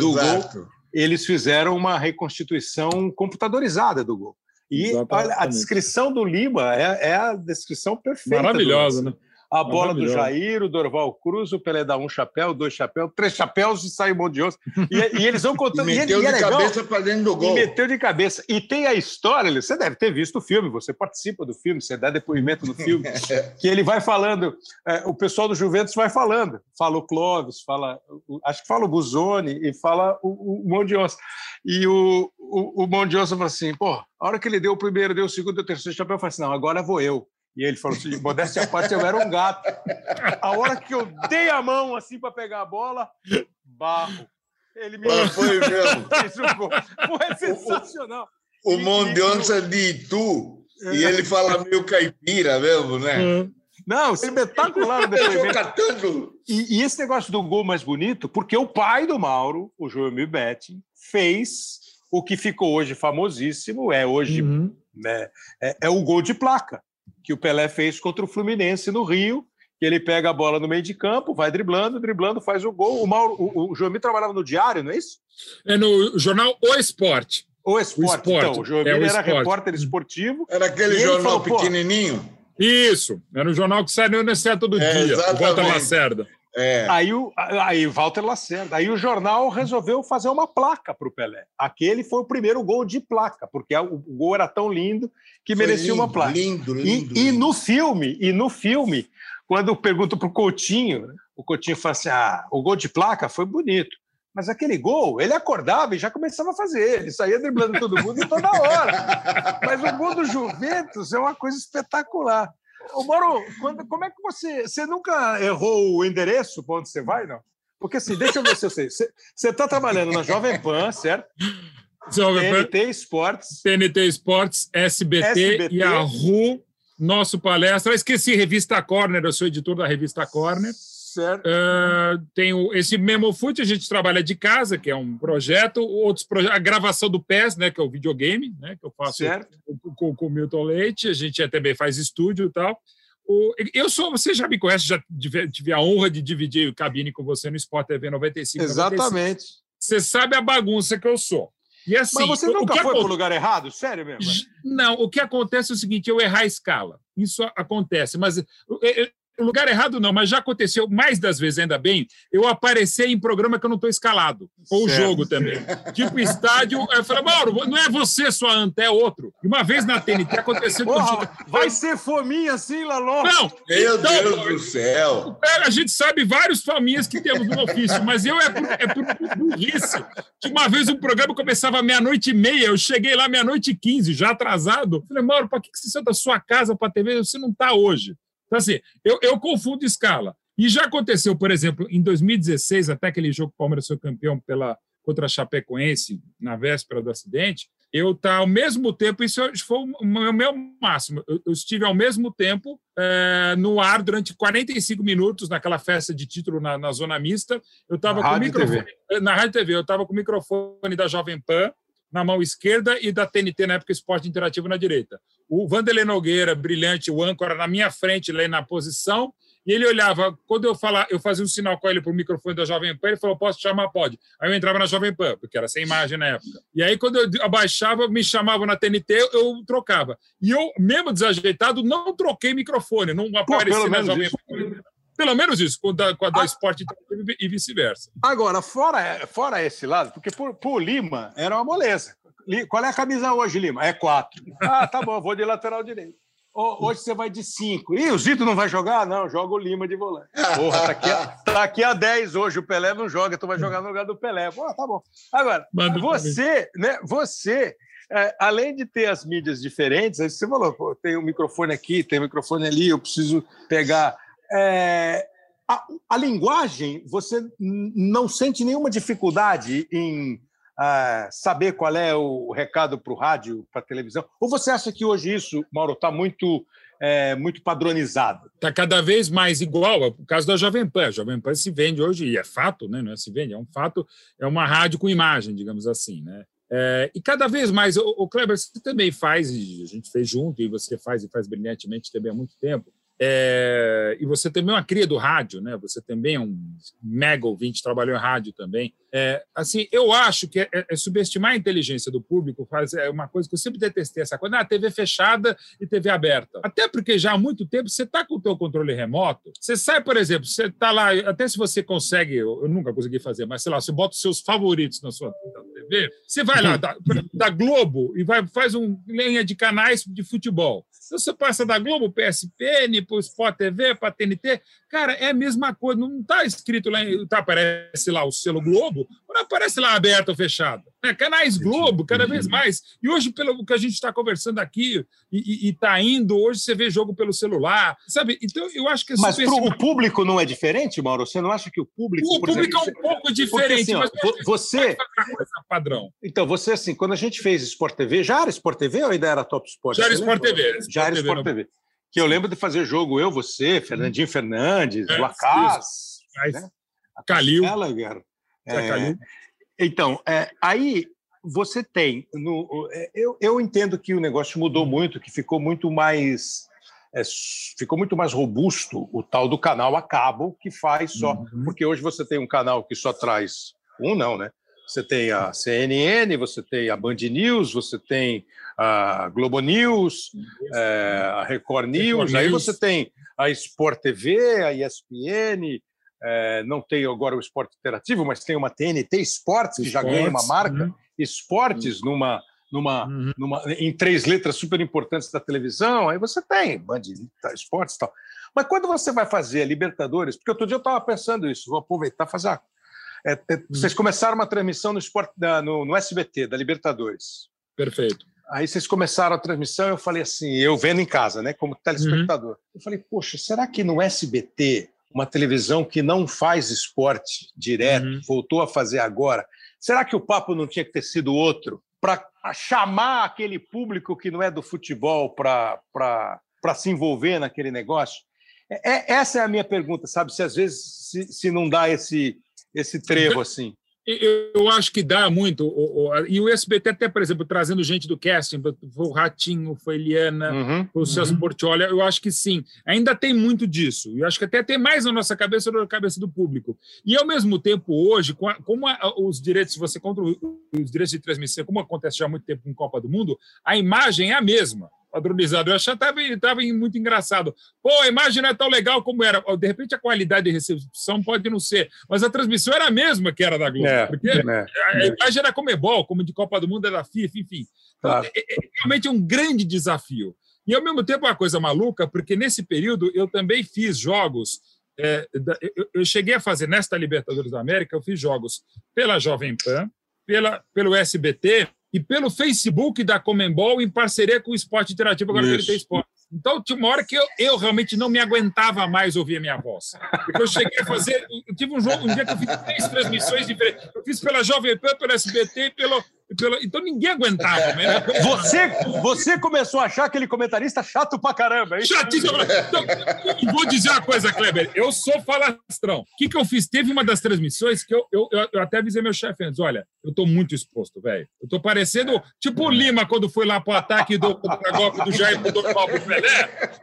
do exato. Eles fizeram uma reconstituição computadorizada do gol. E olha, a descrição do Lima é, é a descrição perfeita. Maravilhosa, né? A bola do Jair, o Dorval Cruz, o Pelé dá um chapéu, dois chapéus, três chapéus e sai um monte de osso. E, e eles vão contando. e meteu e, é de legal, cabeça para dentro do gol. E meteu de cabeça. E tem a história, você deve ter visto o filme, você participa do filme, você dá depoimento no filme, que ele vai falando, é, o pessoal do Juventus vai falando. Fala o Clóvis, fala, acho que fala o Buzoni e fala o, o Osso. E o, o, o Osso fala assim, pô, a hora que ele deu o primeiro, deu o segundo, deu o terceiro chapéu, eu falei assim, não, agora vou eu. E ele falou assim: modéstia à parte, eu era um gato. A hora que eu dei a mão assim para pegar a bola, barro. Ele me foi mesmo. fez o gol. Foi sensacional. O, o Mondionça de Itu, é. e ele fala meio caipira mesmo, né? É. Não, espetacular o depoimento. E, e, esse negócio do gol mais bonito, porque o pai do Mauro, o Joemir Betti, fez o que ficou hoje famosíssimo, é hoje uhum. né, é, é o gol de placa que o Pelé fez contra o Fluminense no Rio, que ele pega a bola no meio de campo, vai driblando, driblando, faz o gol. O, Mauro, o, o Joemir trabalhava no Diário, não é isso? É no jornal O Esporte. O Esporte, o então. O Joemir é o era esporte. repórter esportivo. Era aquele jornal falou, pequenininho? Isso, era um jornal que saiu no Unicef todo é, dia, exatamente. Walter Lacerda. É. Aí, o, aí Walter Lacerda. Aí o jornal resolveu fazer uma placa para o Pelé. Aquele foi o primeiro gol de placa, porque o gol era tão lindo que foi merecia lindo, uma placa. Lindo, lindo. E, e, no filme, e no filme, quando pergunto para o Coutinho, o Coutinho fala assim: ah, o gol de placa foi bonito. Mas aquele gol, ele acordava e já começava a fazer. Ele saía driblando todo mundo toda hora. Mas o gol do Juventus é uma coisa espetacular. Ô, Mauro, quando, como é que você. Você nunca errou o endereço para onde você vai, não? Porque assim, deixa eu ver se eu sei. Você está trabalhando na Jovem Pan, certo? Jovem TNT Pan, Esportes. TNT Esportes, SBT, SBT e a RU, nosso palestra. Eu esqueci Revista Corner, eu sou editor da Revista Corner. Certo. Uh, tem o, esse Memo Foot, a gente trabalha de casa, que é um projeto, outros projetos, a gravação do PES, né, que é o videogame, né, que eu faço com, com, o Milton Leite, a gente também faz estúdio e tal. O, eu sou, você já me conhece, já tive, tive a honra de dividir cabine com você no Sport TV 95. Exatamente. 95. Você sabe a bagunça que eu sou. E assim, Mas você nunca foi para o lugar errado? Sério mesmo? Não, o que acontece é o seguinte: eu errar a escala. Isso acontece, mas lugar errado não, mas já aconteceu mais das vezes, ainda bem, eu aparecer em programa que eu não estou escalado. Ou certo. jogo também. Tipo estádio, eu falei, Mauro, não é você sua anta, é outro. E uma vez na TNT aconteceu... Porra, vai ser fominha assim, Laló? Não. Meu então, Deus do céu. A gente sabe vários faminhas que temos no ofício, mas eu é por, é por burrice. Que uma vez um programa começava meia-noite e meia, eu cheguei lá meia-noite e quinze, já atrasado. Falei, Mauro, para que você saiu da sua casa para a TV? Você não está hoje. Então, assim, eu, eu confundo escala. E já aconteceu, por exemplo, em 2016, até aquele jogo que o Palmeiras foi campeão pela, contra a Chapecoense, na véspera do acidente, eu tá ao mesmo tempo, isso foi o meu máximo, eu, eu estive ao mesmo tempo é, no ar durante 45 minutos naquela festa de título na, na zona mista. Eu estava com o microfone TV. na Rádio TV, eu estava com o microfone da Jovem Pan na mão esquerda e da TNT, na época Esporte Interativo, na direita. O Vanderlei Nogueira, brilhante, o âncora, na minha frente, lá na posição, e ele olhava, quando eu falar, eu fazia um sinal com ele para o microfone da Jovem Pan, ele falou, posso chamar? Pode. Aí eu entrava na Jovem Pan, porque era sem imagem na época. E aí, quando eu abaixava, me chamavam na TNT, eu trocava. E eu, mesmo desajeitado, não troquei microfone, não apareci na Jovem Pan. Pelo menos isso, com a da, com a da ah, esporte e vice-versa. Agora, fora, fora esse lado, porque por, por Lima era uma moleza. Qual é a camisa hoje, Lima? É quatro. Ah, tá bom, vou de lateral direito. Hoje você vai de cinco. Ih, o Zito não vai jogar? Não, joga o Lima de volante. Porra, tá aqui, a, tá aqui a 10 hoje, o Pelé não joga, tu vai jogar no lugar do Pelé. Pô, tá bom. Agora, você, né, você é, além de ter as mídias diferentes, aí você falou, tem um microfone aqui, tem um microfone ali, eu preciso pegar é, a, a, linguagem, você não sente nenhuma dificuldade em uh, saber qual é o recado para o rádio, para a televisão? Ou você acha que hoje isso, Mauro, está muito, é, muito padronizado? Está cada vez mais igual. É o caso da Jovem Pan. A Jovem Pan se vende hoje, e é fato, né? não é se vende, é um fato, é uma rádio com imagem, digamos assim. Né? É, e cada vez mais, o, o Kleber, você também faz, e a gente fez junto, e você faz e faz brilhantemente também há muito tempo, É, e você também é uma cria do rádio, né? Você também é um mega ouvinte, trabalhou em rádio também. É, assim, eu acho que é, é, subestimar a inteligência do público faz é uma coisa que eu sempre detestei essa coisa. Ah, TV fechada e TV aberta. Até porque já há muito tempo você está com o teu controle remoto. Você sai, por exemplo, você está lá, até se você consegue, eu nunca consegui fazer, mas sei lá, você bota os seus favoritos na sua TV, você vai lá da, da Globo e vai faz um linha de canais de futebol. Então, você passa da Globo, PSPN, para Sport TV, para TNT, cara, é a mesma coisa. Não está escrito lá, tá, aparece lá o selo Globo, não aparece lá aberto ou fechado. É, canais Globo, cada vez mais. E hoje, pelo que a gente está conversando aqui e está indo, hoje você vê jogo pelo celular, sabe? Então, eu acho que... Mas pro, o público não é diferente, Mauro? Você não acha que o público... O público exemplo, é um pouco diferente, porque, assim, ó, você... padrão. Então, você, assim, quando a gente fez Sport TV, já era Sport TV ou ainda era Top Sport? Já era Sport TV. Já era Sport TV. Que eu lembro de fazer jogo eu, você, Fernandinho Fernandes, é, Lacaz, né? Calil. É, Calil. Então, é, aí você tem. No, é, eu, eu entendo que o negócio mudou muito, que ficou muito mais. É, ficou muito mais robusto o tal do canal a cabo, que faz só. Uhum. Porque hoje você tem um canal que só traz. Um não, né? Você tem a CNN, você tem a Band News, você tem a Globo News, é, a Record News, Record aí News. você tem a Sport TV, a ESPN, é, não tem agora o esporte interativo, mas tem uma TNT Esportes, que já ganha uma marca, uhum. Esportes, uhum. numa, numa, uhum. numa, em três letras super importantes da televisão, aí você tem Band Esportes e tal. Mas quando você vai fazer a Libertadores, porque outro dia eu estava pensando isso, vou aproveitar e fazer. A, é, é, uhum. vocês começaram uma transmissão no, esporte, da, no, no SBT, da Libertadores. Perfeito. Aí vocês começaram a transmissão, eu falei assim, eu vendo em casa, né, como telespectador. Uhum. Eu falei, poxa, será que no SBT uma televisão que não faz esporte direto, uhum. voltou a fazer agora. Será que o papo não tinha que ter sido outro? Para chamar aquele público que não é do futebol para se envolver naquele negócio? É, é, essa é a minha pergunta, sabe? Se às vezes se, se não dá esse, esse trevo assim. Eu acho que dá muito. E o SBT, até, por exemplo, trazendo gente do casting, foi o Ratinho, foi Eliana, uhum, foi o Celso uhum. Portiolli, eu acho que sim. Ainda tem muito disso. Eu acho que até tem mais na nossa cabeça do que na cabeça do público. E, ao mesmo tempo, hoje, como os direitos, você contra os direitos de transmissão, como acontece já há muito tempo com Copa do Mundo, a imagem é a mesma padronizado. Eu achava que estava muito engraçado. Pô, a imagem não é tão legal como era. De repente, a qualidade de recepção pode não ser, mas a transmissão era a mesma que era da Globo. É, porque é, a, imagem era como Ebol, como de Copa do Mundo era da FIFA, enfim. Então, claro. é, é, realmente é um grande desafio. E, ao mesmo tempo, é uma coisa maluca, porque nesse período eu também fiz jogos. É, eu, eu cheguei a fazer, nesta Libertadores da América, eu fiz jogos pela Jovem Pan, pela, pelo SBT e pelo Facebook da Comembol em parceria com o Esporte Interativo, agora Isso. que ele tem esporte. Então, tinha uma hora que eu, eu realmente não me aguentava mais ouvir a minha voz. Porque eu cheguei a fazer. Eu tive um jogo, um dia que eu fiz três transmissões diferentes. Eu fiz pela Jovem Pan, pelo SBT e pelo, então ninguém aguentava. Né? Você, você começou a achar aquele comentarista chato pra caramba, hein? Chatíssimo. Então, vou dizer uma coisa, Kleber. Eu sou falastrão. O que, que eu fiz? Teve uma das transmissões que eu, eu, eu até avisei meu chefe antes: olha, eu tô muito exposto, velho. Eu tô parecendo tipo o Lima quando foi lá pro ataque do, do golpe do Jair pro Dorival pro Pelé.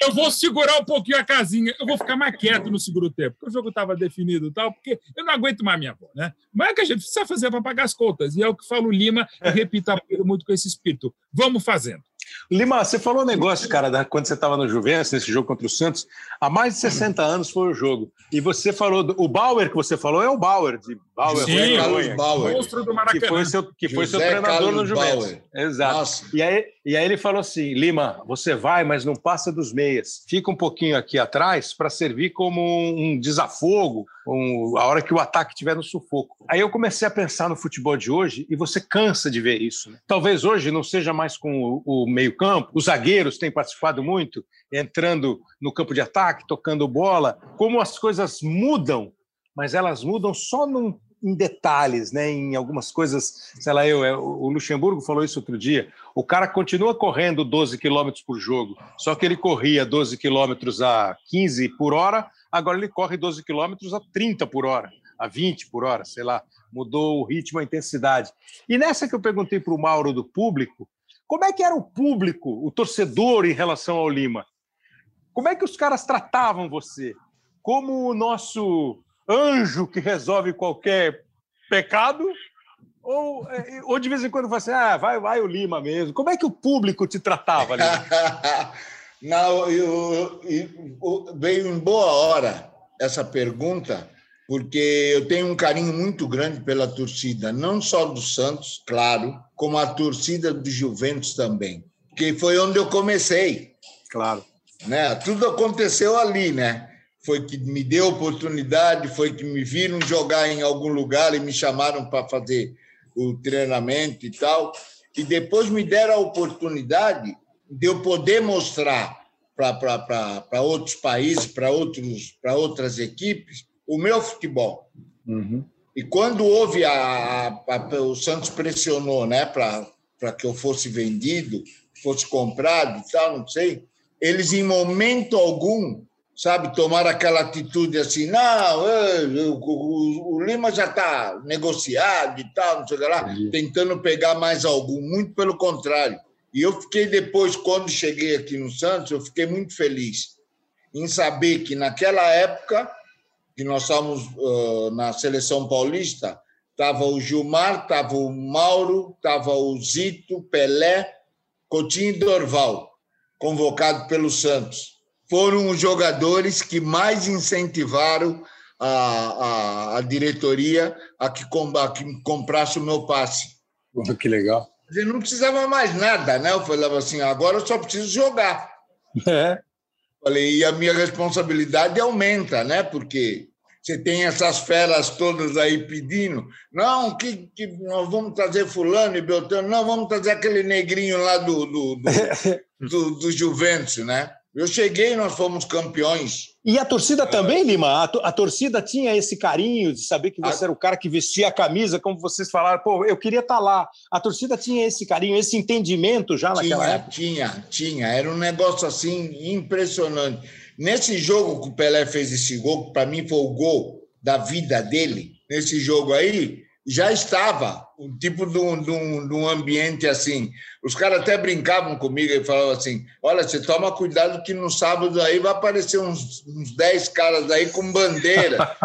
Eu vou segurar um pouquinho a casinha. Eu vou ficar mais quieto no segundo tempo, porque o jogo tava definido e tal, porque eu não aguento mais minha avó, né? Mas é que a gente precisa fazer para pagar as contas. E é o que Paulo Lima e repito muito com esse espírito. Vamos fazendo. Lima, você falou um negócio, cara, da, quando você estava no Juventus, nesse jogo contra o Santos. Há mais de 60 anos foi o jogo. E você falou, do, o Bauer que você falou é o Bauer, de Bauer. Sim, Carlos Bauer. Monstro do Maracanã. Que foi seu, que foi seu treinador Carlos no Juventus. Bauer. Exato. E aí, e aí ele falou assim, Lima, você vai, mas não passa dos meias. Fica um pouquinho aqui atrás para servir como um desafogo, um, a hora que o ataque estiver no sufoco. Aí eu comecei a pensar no futebol de hoje e você cansa de ver isso. Né? Talvez hoje não seja mais com o, o meio-campo, os zagueiros têm participado muito, entrando no campo de ataque, tocando bola. Como as coisas mudam, mas elas mudam só num, em detalhes, né? em algumas coisas. Sei lá, eu, é, o Luxemburgo falou isso outro dia. O cara continua correndo 12 km por jogo, só que ele corria 12 km a 15 por hora, agora ele corre 12 km a 30 por hora, a 20 por hora, sei lá. Mudou o ritmo, a intensidade. E nessa que eu perguntei para o Mauro do público, como é que era o público, o torcedor em relação ao Lima? como é que os caras tratavam você? Como o nosso anjo que resolve qualquer pecado? Ou, é, ou de vez em quando você, ah, vai, vai o Lima mesmo. Como é que o público te tratava ali? Não, eu, eu, veio em boa hora essa pergunta, porque eu tenho um carinho muito grande pela torcida, não só do Santos, claro, como a torcida do Juventus também, que foi onde eu comecei. Claro. Né? Tudo aconteceu ali, né? Foi que me deu oportunidade, foi que me viram jogar em algum lugar e me chamaram para fazer o treinamento e tal. E depois me deram a oportunidade de eu poder mostrar para outros países, para outras equipes, o meu futebol. Uhum. E quando houve a, a, o Santos pressionou, né, para que eu fosse vendido, fosse comprado e tal, não sei, eles em momento algum, sabe, tomaram aquela atitude assim, não, eu, o, o, Lima já está negociado e tal, não sei lá, tentando pegar mais algum, muito pelo contrário. E eu fiquei depois, quando cheguei aqui no Santos, eu fiquei muito feliz em saber que naquela época que nós estávamos uh, na seleção paulista, estava o Gilmar, estava o Mauro, estava o Zito, Pelé, Coutinho e Dorval, convocado pelo Santos. Foram os jogadores que mais incentivaram a, a, a diretoria a que, a que comprasse o meu passe. Que legal. Eu não precisava mais nada, né? Eu falava assim, agora eu só preciso jogar. É. Falei, e a minha responsabilidade aumenta, né? Porque você tem essas feras todas aí pedindo, não, que, que nós vamos trazer fulano e Beltrano, não, vamos trazer aquele negrinho lá do, do, do, do, do Juventus, né? Eu cheguei e nós fomos campeões. E a torcida também, Lima? A, a, torcida tinha esse carinho de saber que você a... era o cara que vestia a camisa, como vocês falaram, pô, eu queria estar tá lá. A torcida tinha esse carinho, esse entendimento já naquela tinha, época? Tinha, tinha. Era um negócio assim impressionante. Nesse jogo que o Pelé fez esse gol, que para mim foi o gol da vida dele, nesse jogo aí, já estava um tipo de um, de, um, de um, ambiente assim. Os caras até brincavam comigo e falavam assim: olha, você toma cuidado que no sábado aí vai aparecer uns, uns 10 caras aí com bandeira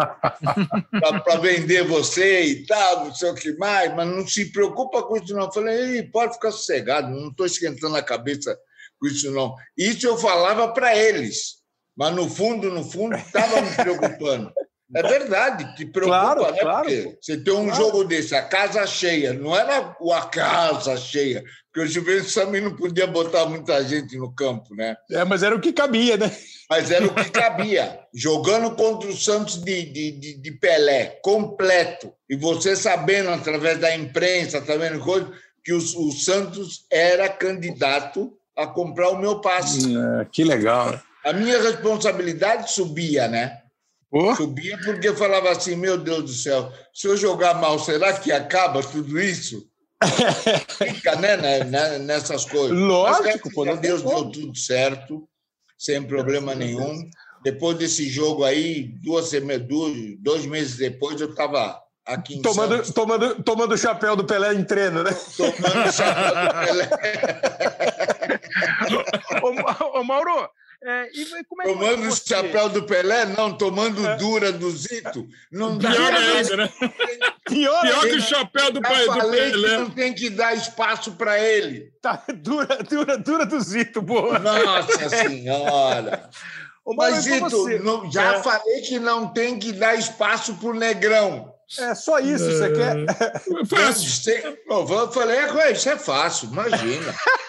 para vender você e tal, não sei o que mais, mas não se preocupa com isso, não. Eu falei, pode ficar sossegado, não estou esquentando a cabeça com isso, não. Isso eu falava para eles, mas no fundo, no fundo, estava me preocupando. É verdade, te preocupa, claro, né? Claro, porque você tem um claro. jogo desse, a casa cheia, não era a casa cheia, porque o Juventus também não podia botar muita gente no campo, né? É, mas era o que cabia, né? Mas era o que cabia. Jogando contra o Santos de, de, de, Pelé, completo. E você sabendo, através da imprensa, também tá coisa, que o, o Santos era candidato a comprar o meu passe. É, que legal. A minha responsabilidade subia, né? Oh. Subia porque eu falava assim: meu Deus do céu, se eu jogar mal, será que acaba tudo isso? Fica né, né, nessas coisas. Lógico, Mas, pô, Deus deu tudo certo, sem problema nenhum. Depois desse jogo aí, duas, duas, dois meses depois, eu estava aqui em tomando, Santos. Tomando, tomando o chapéu do Pelé em treino, né? Tomando o chapéu do Pelé. ô, ô, Mauro, é, e como é tomando o chapéu do Pelé? Não, tomando é. dura do Zito. Não dá Pior ainda, né? Pior, Pior que o chapéu do, pai, do Pelé. não tem que dar espaço para ele. Tá, dura, dura, dura do Zito, boa. Nossa Senhora! Mas, Zito, não, já é. falei que não tem que dar espaço para o negrão. É só isso, você é... quer? É fácil. Eu falei, é, isso é fácil, imagina.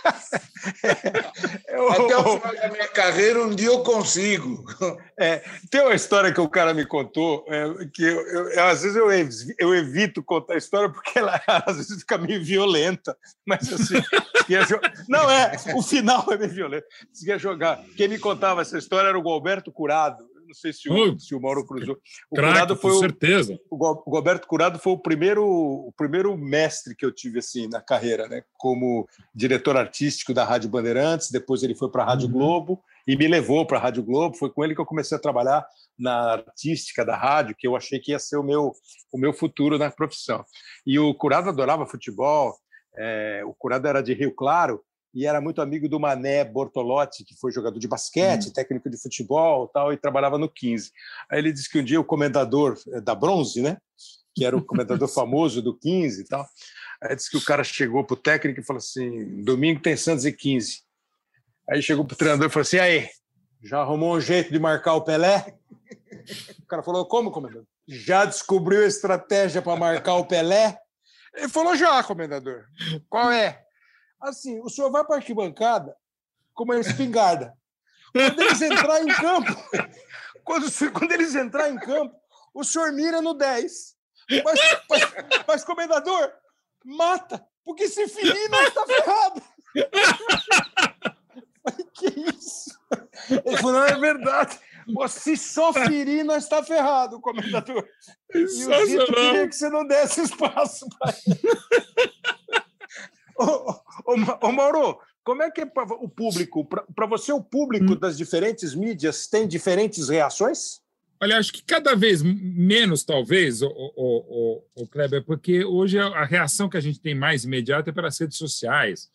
eu... Até o final da minha carreira, um dia eu consigo. É, tem uma história que o cara me contou, é, que eu, eu, às vezes eu, eu evito contar a história porque ela às vezes fica meio violenta, mas assim, não é, o final é meio violento. Jogar. Quem me contava essa história era o Alberto Curado, não sei se o, se o Mauro cruzou. O Crack, Curado foi com certeza. O, o Roberto Curado foi o primeiro, o primeiro mestre que eu tive assim na carreira, né? Como diretor artístico da Rádio Bandeirantes, depois ele foi para a Rádio uhum. Globo e me levou para a Rádio Globo. Foi com ele que eu comecei a trabalhar na artística da rádio, que eu achei que ia ser o meu, o meu futuro na profissão. E o Curado adorava futebol, é, o Curado era de Rio Claro, e era muito amigo do Mané Bortolotti, que foi jogador de basquete, hum. técnico de futebol tal, e trabalhava no 15. Aí ele disse que um dia o comendador eh, da Bronze, né, que era o comendador famoso do 15 e tal, aí disse que o cara chegou para o técnico e falou assim: domingo tem Santos e 15. Aí chegou para o treinador e falou assim: aí, já arrumou um jeito de marcar o Pelé? O cara falou: como, comendador? Já descobriu a estratégia para marcar o Pelé? Ele falou: já, comendador. Qual é? Assim, o senhor vai para a arquibancada com uma espingarda. Quando eles entrarem em campo, quando, quando eles entrarem em campo, o senhor mira no 10. Mas, mas, mas comendador, mata, porque se ferir, nós está ferrado. que isso? Ele falou, não, é verdade. Se só ferir, nós está ferrado, comendador. E o Zito queria que você não desse espaço para ele. Ô, ô, ô, Mauro, como é que é o público? Para você, o público hum. das diferentes mídias tem diferentes reações? Olha, acho que cada vez menos, talvez, o, o, o, o Kleber, porque hoje a reação que a gente tem mais imediata é pelas redes sociais.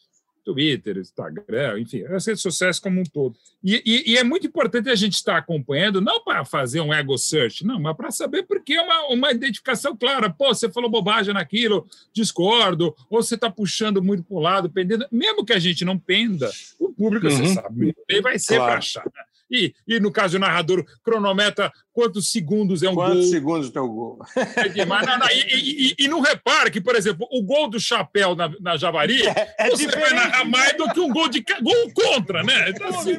Twitter, Instagram, enfim, as redes sociais como um todo. E, e, e é muito importante a gente estar acompanhando, não para fazer um ego search, não, mas para saber porque é uma, uma identificação clara. Pô, você falou bobagem naquilo, discordo, ou você está puxando muito para o lado, pendendo. Mesmo que a gente não penda, o público, uhum. você sabe, vai ser claro. para achar. E, e no caso do narrador, cronometra quantos segundos é um quantos gol. Quantos segundos tem o gol? É demais. Não, não, e, e, e, não repara que, por exemplo, o gol do chapéu na, na Javari, é, é você vai narrar mais do que um gol de gol contra, né? Então, assim,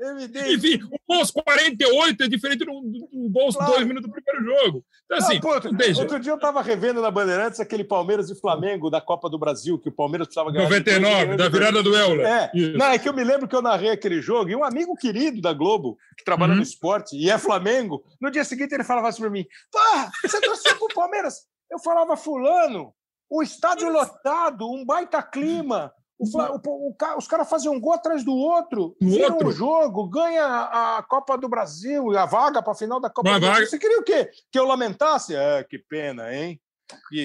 evidente. Enfim, o gol aos 48 é diferente do, do gol aos claro. dois minutos do primeiro jogo. Então, assim, não, pô, outro dia eu estava revendo na Bandeirantes aquele Palmeiras e Flamengo da Copa do Brasil, que o Palmeiras precisava ganhar. 99, da virada do Euler. É. Não, é que eu me lembro que eu narrei aquele jogo e um amigo querido da Globo, que trabalha uhum. no esporte e é Flamengo, no dia seguinte ele falava assim para mim: Pá, você torceu pro Palmeiras? Eu falava, Fulano, o estádio lotado, um baita clima. O, o, o, os caras faziam um gol atrás do outro, viram o jogo, ganha a Copa do Brasil, a vaga para a final da Copa Uma do. Brasil. Você queria o quê? Que eu lamentasse? É, que pena, hein?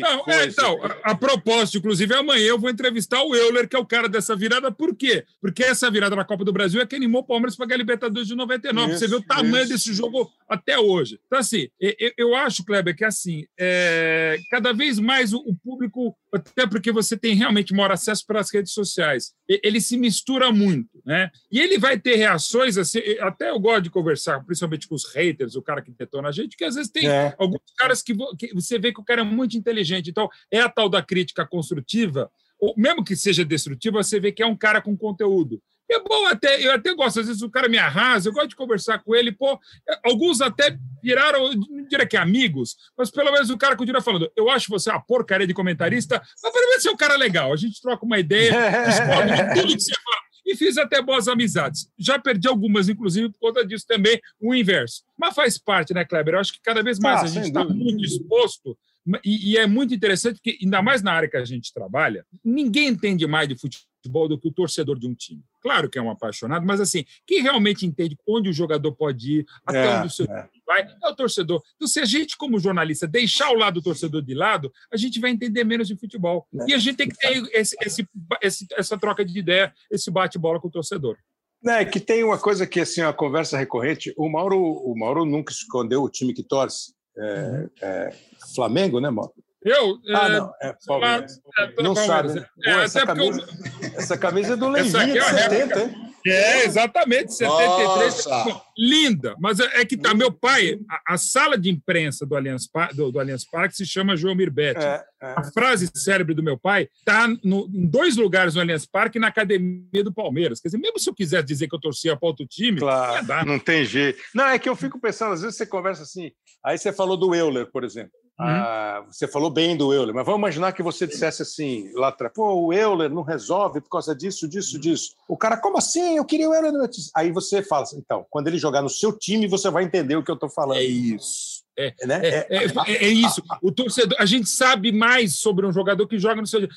Não, é, então, a, a, propósito, inclusive, amanhã eu vou entrevistar o Euler, que é o cara dessa virada. Por quê? Porque essa virada na Copa do Brasil é que animou o Palmeiras para a Libertadores de 99. Isso, Você vê o tamanho isso. desse jogo até hoje. Então, assim, eu, eu acho, Kleber, que assim, é, cada vez mais o, o, público, até porque você tem realmente maior acesso para as redes sociais, ele se mistura muito, né? E ele vai ter reações, assim, até eu gosto de conversar, principalmente com os haters, o cara que detona a gente, que às vezes tem é. alguns caras que, que você vê que o cara é muito muito inteligente. Então, é a tal da crítica construtiva, ou mesmo que seja destrutiva, você vê que é um cara com conteúdo. É bom até, eu até gosto, às vezes o cara me arrasa, eu gosto de conversar com ele, pô, alguns até viraram, não diria que amigos, mas pelo menos o cara continua falando, eu acho você uma porcaria de comentarista, mas pelo menos você é um cara legal, a gente troca uma ideia, discorda de tudo que você fala, e fiz até boas amizades. Já perdi algumas, inclusive, por conta disso também, o inverso. Mas faz parte, né, Kleber? Eu acho que cada vez mais ah, a gente está muito exposto e, e, é muito interessante que, ainda mais na área que a gente trabalha, ninguém entende mais de futebol do que o torcedor de um time. Claro que é um apaixonado, mas assim, quem realmente entende onde o jogador pode ir, até é, onde o seu é. time vai, é o torcedor. Então, se a gente, como jornalista, deixar o lado do torcedor de lado, a gente vai entender menos de futebol. É. E a gente tem que ter esse, esse, esse, essa troca de ideia, esse bate-bola com o torcedor. É que tem uma coisa que assim, a conversa recorrente. O Mauro, o Mauro nunca escondeu o time que torce. É, é, Flamengo, né, Mauro? Eu? Ah, é, não, é Palmeiras. É, não sabe, né? É, Pô, essa, camisa, eu... essa camisa é do Leivinho de 70, hein? É, exatamente, 73. Nossa. Linda, mas é, é que tá. Meu pai, a, a, sala de imprensa do Allianz, do, do Allianz Parque se chama João Mirbetti. É, é. A frase célebre do meu pai está em dois lugares no Allianz Parque e na academia do Palmeiras. Quer dizer, mesmo se eu quisesse dizer que eu torcia para outro time, claro, não tem jeito. Não, é que eu fico pensando, às vezes você conversa assim, aí você falou do Euler, por exemplo. Uhum. Ah, você falou bem do Euler, mas vamos imaginar que você dissesse assim lá atrás: pô, o Euler não resolve por causa disso, disso, uhum. disso. O cara, como assim? Eu queria o Euler no meu time. Aí você fala assim, então, quando ele jogar no seu time, você vai entender o que eu estou falando. É isso. É, né? é, é, é, é, isso. O torcedor, a gente sabe mais sobre um jogador que joga no seu.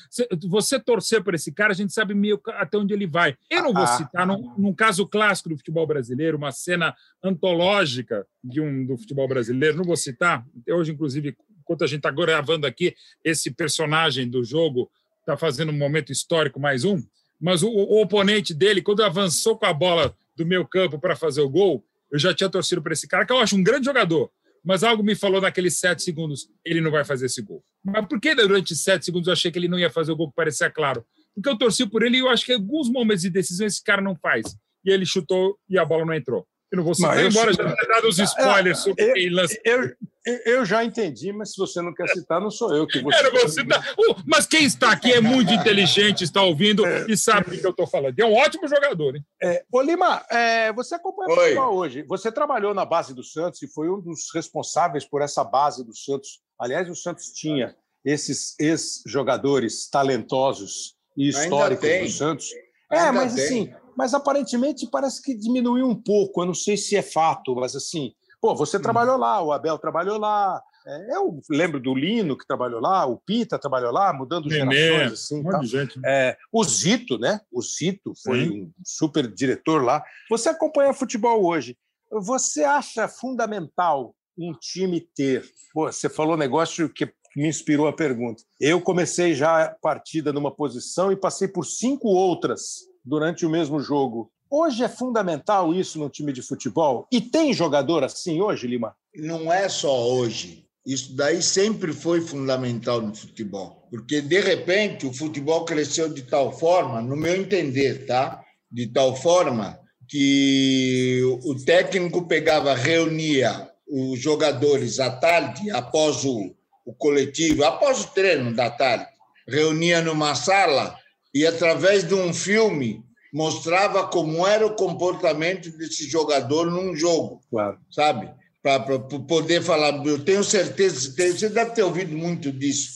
Você torcer por esse cara, a gente sabe meio até onde ele vai. Eu não vou ah, citar, num, num, caso clássico do futebol brasileiro, uma cena antológica de um do futebol brasileiro, não vou citar. Hoje, inclusive, enquanto a gente está gravando aqui, esse personagem do jogo está fazendo um momento histórico mais um. mas o, o oponente dele, quando avançou com a bola do meu campo para fazer o gol, eu já tinha torcido para esse cara, que eu acho um grande jogador. Mas algo me falou naqueles sete segundos, ele não vai fazer esse gol. Mas por que durante sete segundos eu achei que ele não ia fazer o gol que parecia claro? Porque eu torci por ele e eu acho que em alguns momentos de decisão esse cara não faz. E ele chutou e a bola não entrou. Eu não vou citar, embora já tenha dado os spoilers sobre eu, lança. Eu, eu, já entendi, mas se você não quer citar, não sou eu que vou citar. Vou citar. Uh, mas quem está aqui é muito inteligente, está ouvindo é. e sabe do que eu estou falando. É um ótimo jogador, hein? É. Ô, Lima, é, você acompanha o futebol hoje. Você trabalhou na base do Santos e foi um dos responsáveis por essa base do Santos. Aliás, o Santos tinha esses ex-jogadores talentosos e históricos do Santos. É, Ainda mas tem. assim mas aparentemente parece que diminuiu um pouco. Eu não sei se é fato, mas assim, pô, você hum. trabalhou lá, o Abel trabalhou lá. É, eu lembro do Lino que trabalhou lá, o Pita trabalhou lá, mudando Nenê, gerações. Assim, um tá. gente, né? é, o Zito, né? O Zito foi Sim. um super diretor lá. Você acompanha futebol hoje. Você acha fundamental um time ter? Pô, você falou um negócio que me inspirou a pergunta. Eu comecei já a partida numa posição e passei por cinco outras durante o mesmo jogo. Hoje é fundamental isso no time de futebol? E tem jogador assim hoje, Lima? Não é só hoje. Isso daí sempre foi fundamental no futebol. Porque, de repente, o futebol cresceu de tal forma, no meu entender, tá? De tal forma que o técnico pegava, reunia os jogadores à tarde, após o, o coletivo, após o treino da tarde, reunia numa sala e através de um filme mostrava como era o comportamento desse jogador num jogo, claro. sabe? Para poder falar, eu tenho certeza, você deve ter ouvido muito disso,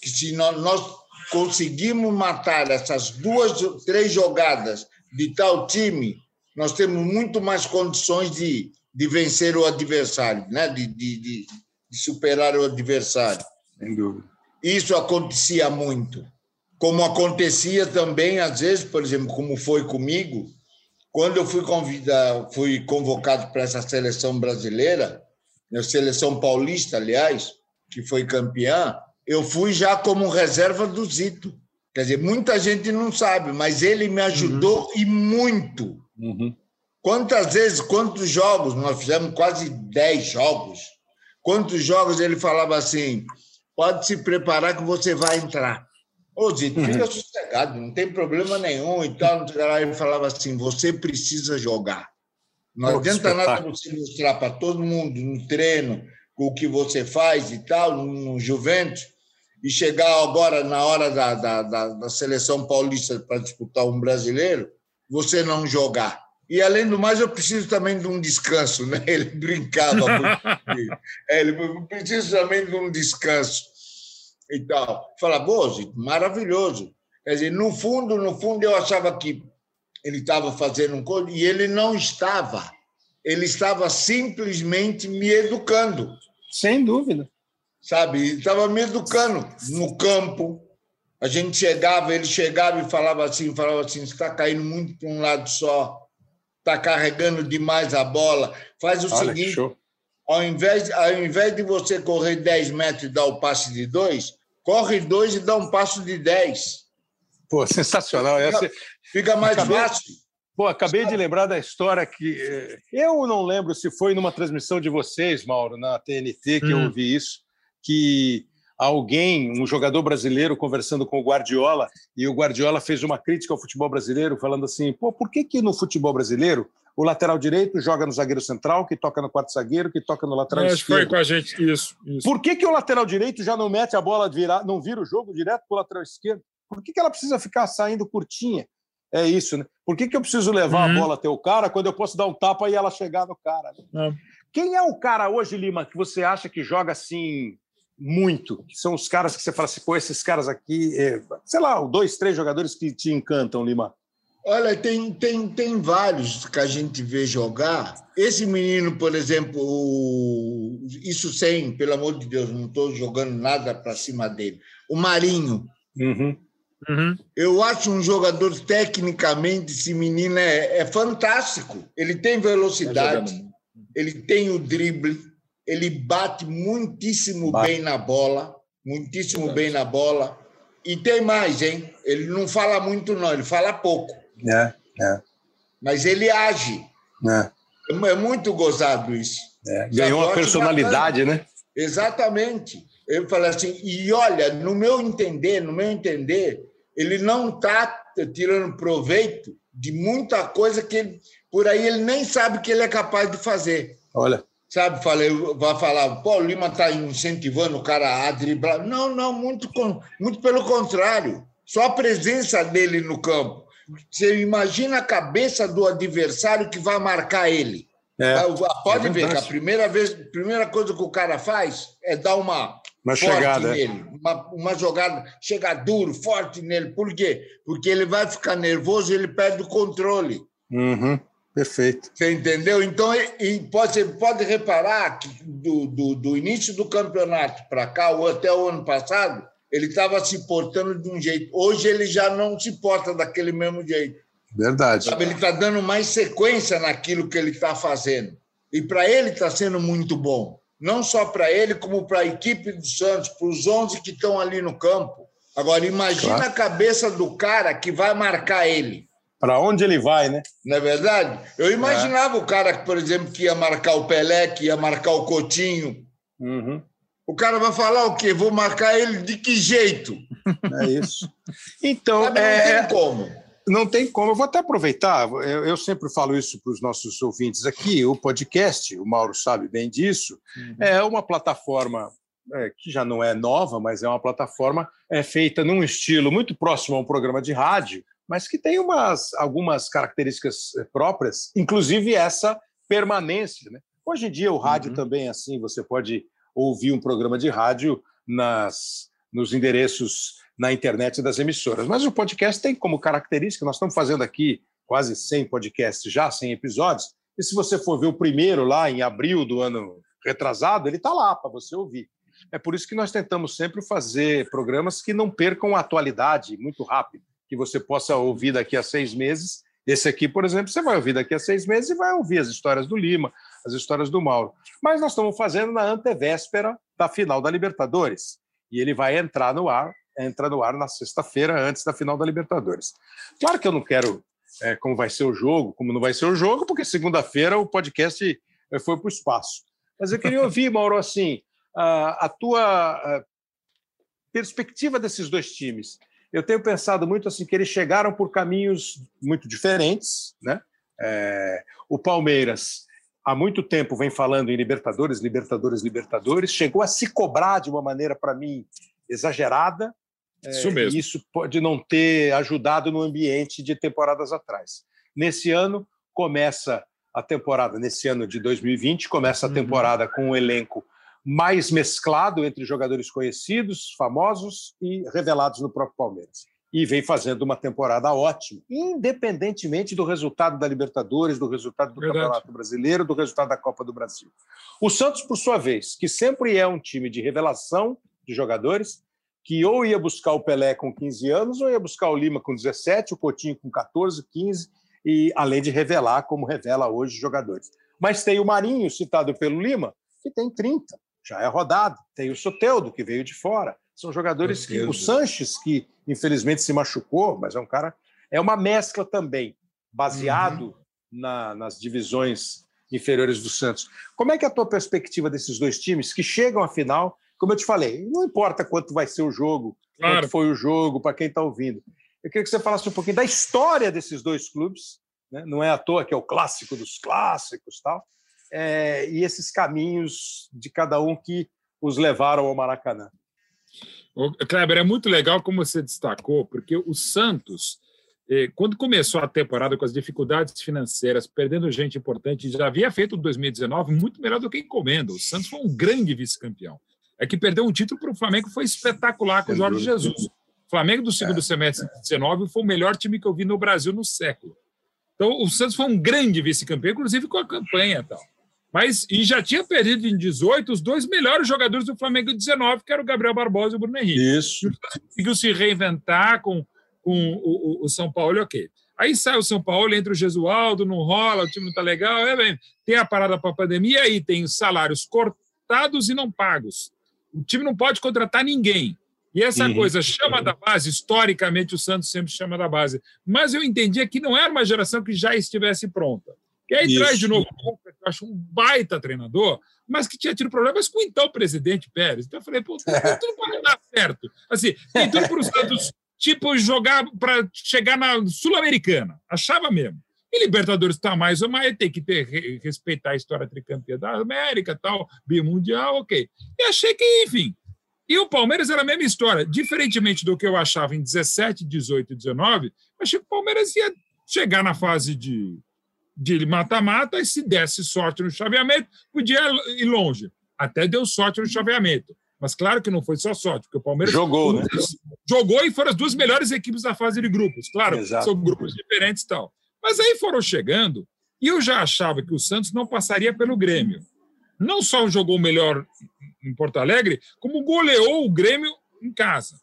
que se nós, nós conseguimos matar essas duas, três jogadas de tal time, nós temos muito mais condições de, de vencer o adversário, né? de, de, de, de superar o adversário. Sem dúvida. Isso acontecia muito como acontecia também às vezes, por exemplo, como foi comigo, quando eu fui convidado, fui convocado para essa seleção brasileira, a seleção paulista, aliás, que foi campeã, eu fui já como reserva do Zito. Quer dizer, muita gente não sabe, mas ele me ajudou uhum. e muito. Uhum. Quantas vezes, quantos jogos, nós fizemos quase 10 jogos. Quantos jogos ele falava assim: pode se preparar que você vai entrar. Ô, Zito, fica uhum. sossegado, não tem problema nenhum e tal. Ele falava assim: você precisa jogar. Não Pô, adianta nada você mostrar para todo mundo no treino o que você faz e tal, no Juventus, e chegar agora na hora da, da, da, da seleção paulista para disputar um brasileiro, você não jogar. E, além do mais, eu preciso também de um descanso, né? Ele brincava muito. é, ele preciso também de um descanso e tal. Fala, Bozo, maravilhoso. Quer dizer, no fundo, no fundo, eu achava que ele estava fazendo um coisa e ele não estava. Ele estava simplesmente me educando. Sem dúvida. Sabe? Ele estava me educando no campo. A gente chegava, ele chegava e falava assim, falava assim, você está caindo muito para um lado só, está carregando demais a bola. Faz o Olha, seguinte, ao invés, ao invés de você correr 10 metros e dar o passe de dois, corre dois e dá um passo de 10. Pô, sensacional. Fica, fica mais acabei, fácil. Pô, acabei de lembrar da história que. Eh, eu não lembro se foi numa transmissão de vocês, Mauro, na TNT, que hum. eu ouvi isso, que alguém, um jogador brasileiro, conversando com o Guardiola, e o Guardiola fez uma crítica ao futebol brasileiro, falando assim: pô, por que, que no futebol brasileiro o lateral direito joga no zagueiro central, que toca no quarto zagueiro, que toca no lateral é, esquerdo. Foi com a gente, isso, isso. Por que, que o lateral direito já não mete a bola, virar, não vira o jogo direto para o lateral esquerdo? Por que, que ela precisa ficar saindo curtinha? É isso, né? Por que, que eu preciso levar uhum. a bola até o cara quando eu posso dar um tapa e ela chegar no cara? Né? É. Quem é o cara hoje, Lima, que você acha que joga assim muito? Que são os caras que você fala assim, pô, esses caras aqui, é... sei lá, dois, três jogadores que te encantam, Lima? Olha, tem, tem, tem vários que a gente vê jogar. Esse menino, por exemplo, isso sem, pelo amor de Deus, não estou jogando nada para cima dele. O Marinho. Uhum. Uhum. Eu acho um jogador, tecnicamente, esse menino é, é fantástico. Ele tem velocidade, é ele tem o drible, ele bate muitíssimo bate. bem na bola, muitíssimo bem na bola e tem mais, hein? Ele não fala muito, não, ele fala pouco. É, é. Mas ele age. é. É muito gozado isso. É, ganhou uma eu personalidade, né? Exatamente. Ele fala assim, e olha, no meu entender, no meu entender, ele não está tirando proveito de muita coisa que ele, por aí ele nem sabe que ele é capaz de fazer. Olha. Sabe, falei, vai falar, pô, o Lima está incentivando o cara a driblar. Não, não, muito, muito pelo contrário. Só a presença dele no campo. Você imagina a cabeça do adversário que vai marcar ele. É, Ah, Pode é ver que a primeira vez, primeira coisa que o cara faz é dar uma, Uma forte chegada, é. nele, uma, uma jogada, chegar duro, forte nele. Por quê? Porque ele vai ficar nervoso e ele perde o controle. Uhum, perfeito. Você entendeu? Então, e- pode, você pode reparar que do, do, do início do campeonato para cá, ou até o ano passado, ele estava se portando de um jeito. Hoje ele já não se porta daquele mesmo jeito. Verdade. Sabe? Ele está dando mais sequência naquilo que ele está fazendo. E para ele está sendo muito bom. Não só para ele, como para a equipe do Santos, para os 11 que estão ali no campo. Agora, imagina Claro. a cabeça do cara que vai marcar ele. Para onde ele vai, né? Não é verdade? Eu imaginava o cara, por exemplo, que ia marcar o Pelé, que ia marcar o Coutinho. Uhum, O cara vai falar o quê? Vou marcar ele de que jeito? é isso. Então, Sabe, não é, tem como. Não tem como. Eu vou até aproveitar. Eu, eu sempre falo isso para os nossos ouvintes aqui. O podcast, o Mauro sabe bem disso, é uma plataforma é, que já não é nova, mas é uma plataforma é, feita num estilo muito próximo a um programa de rádio, mas que tem umas, algumas características é, próprias, inclusive essa permanência. Né? Hoje em dia, o rádio Uhum. também é assim. Você pode ouvir um programa de rádio nas, nos endereços na internet das emissoras. Mas o podcast tem como característica, nós estamos fazendo aqui quase 100 podcasts já, 100 episódios, e se você for ver o primeiro lá em abril do ano retrasado, ele está lá para você ouvir. É por isso que nós tentamos sempre fazer programas que não percam a atualidade muito rápido, que você possa ouvir daqui a seis meses. Esse aqui, por exemplo, você vai ouvir daqui a seis meses e vai ouvir as histórias do Lima, as histórias do Mauro. Mas nós estamos fazendo na antevéspera da final da Libertadores. E ele vai entrar no ar, entra no ar na sexta-feira, antes da final da Libertadores. Claro que eu não quero é, como vai ser o jogo, como não vai ser o jogo, porque segunda-feira o podcast eh, foi para o espaço. Mas eu queria ouvir, Mauro, assim, a, a tua a perspectiva desses dois times. Eu tenho pensado muito assim que eles chegaram por caminhos muito diferentes, né? É, o Palmeiras há muito tempo vem falando em Libertadores, Libertadores, Libertadores, chegou a se cobrar de uma maneira para mim exagerada, Isso mesmo. e isso pode não ter ajudado no ambiente de temporadas atrás. Nesse ano, começa a temporada, nesse ano de 2020, começa a Uhum. temporada com um elenco mais mesclado entre jogadores conhecidos, famosos e revelados no próprio Palmeiras. E vem fazendo uma temporada ótima, independentemente do resultado da Libertadores, do resultado do Verdade. Campeonato Brasileiro, do resultado da Copa do Brasil. O Santos, por sua vez, que sempre é um time de revelação de jogadores, que ou ia buscar o Pelé com 15 anos, ou ia buscar o Lima com 17, o Coutinho com 14, 15, e além de revelar, como revela hoje, os jogadores. Mas tem o Marinho, citado pelo Lima, que tem 30, já é rodado. Tem o Soteudo, que veio de fora. São jogadores que. O Sanches, que infelizmente se machucou, mas é um cara. É uma mescla também, baseado na- nas divisões inferiores do Santos. Como é que é a tua perspectiva desses dois times que chegam à final? Como eu te falei, não importa quanto vai ser o jogo, Claro. quanto foi o jogo, para quem está ouvindo. Eu queria que você falasse um pouquinho da história desses dois clubes. né? Não é à toa que é o clássico dos clássicos tal. É, e esses caminhos de cada um que os levaram ao Maracanã. Kleber, é muito legal como você destacou, porque o Santos, eh, quando começou a temporada com as dificuldades financeiras, perdendo gente importante, já havia feito o 2019 muito melhor do que encomenda. O Santos foi um grande vice-campeão. É que perdeu um título para o Flamengo, foi espetacular com o Jorge Jesus. O Flamengo do segundo semestre de 19 foi o melhor time que eu vi no Brasil no século. Então, o Santos foi um grande vice-campeão, inclusive com a campanha e tal. Mas, e já tinha perdido em 18 os dois melhores jogadores do Flamengo em 19, que eram o Gabriel Barbosa e o Bruno Henrique Isso. conseguiu se reinventar com, com o, o- o São Paulo, ok. Aí sai o São Paulo, entra o Gesualdo, não rola, o time não está legal, é bem. Tem a parada para a pandemia, aí tem salários cortados e não pagos. O time não pode contratar ninguém. E essa uhum. coisa chama da base, historicamente o Santos sempre chama da base. Mas eu entendia que não era uma geração que já estivesse pronta. E aí Isso. traz de novo o eu acho um baita treinador, mas que tinha tido problemas com então o presidente Pérez. Então eu falei, pô, tudo pode dar certo. Assim, tem tudo para o Santos, tipo, jogar para chegar na Sul-Americana. Achava mesmo. E Libertadores está mais ou mais, tem que ter, respeitar a história tricampeã da América, tal, bimundial, ok. E achei que, enfim. E o Palmeiras era a mesma história. Diferentemente do que eu achava em 17, 18 e 19, achei que o Palmeiras ia chegar na fase de de mata-mata, e se desse sorte no chaveamento, podia ir longe. Até deu sorte no chaveamento. Mas claro que não foi só sorte, porque o Palmeiras jogou, né? Jogou e foram as duas melhores equipes da fase de grupos. Claro, Exato. são grupos diferentes e tal. Mas aí foram chegando, e eu já achava que o Santos não passaria pelo Grêmio. Não só jogou melhor em Porto Alegre, como goleou o Grêmio em casa.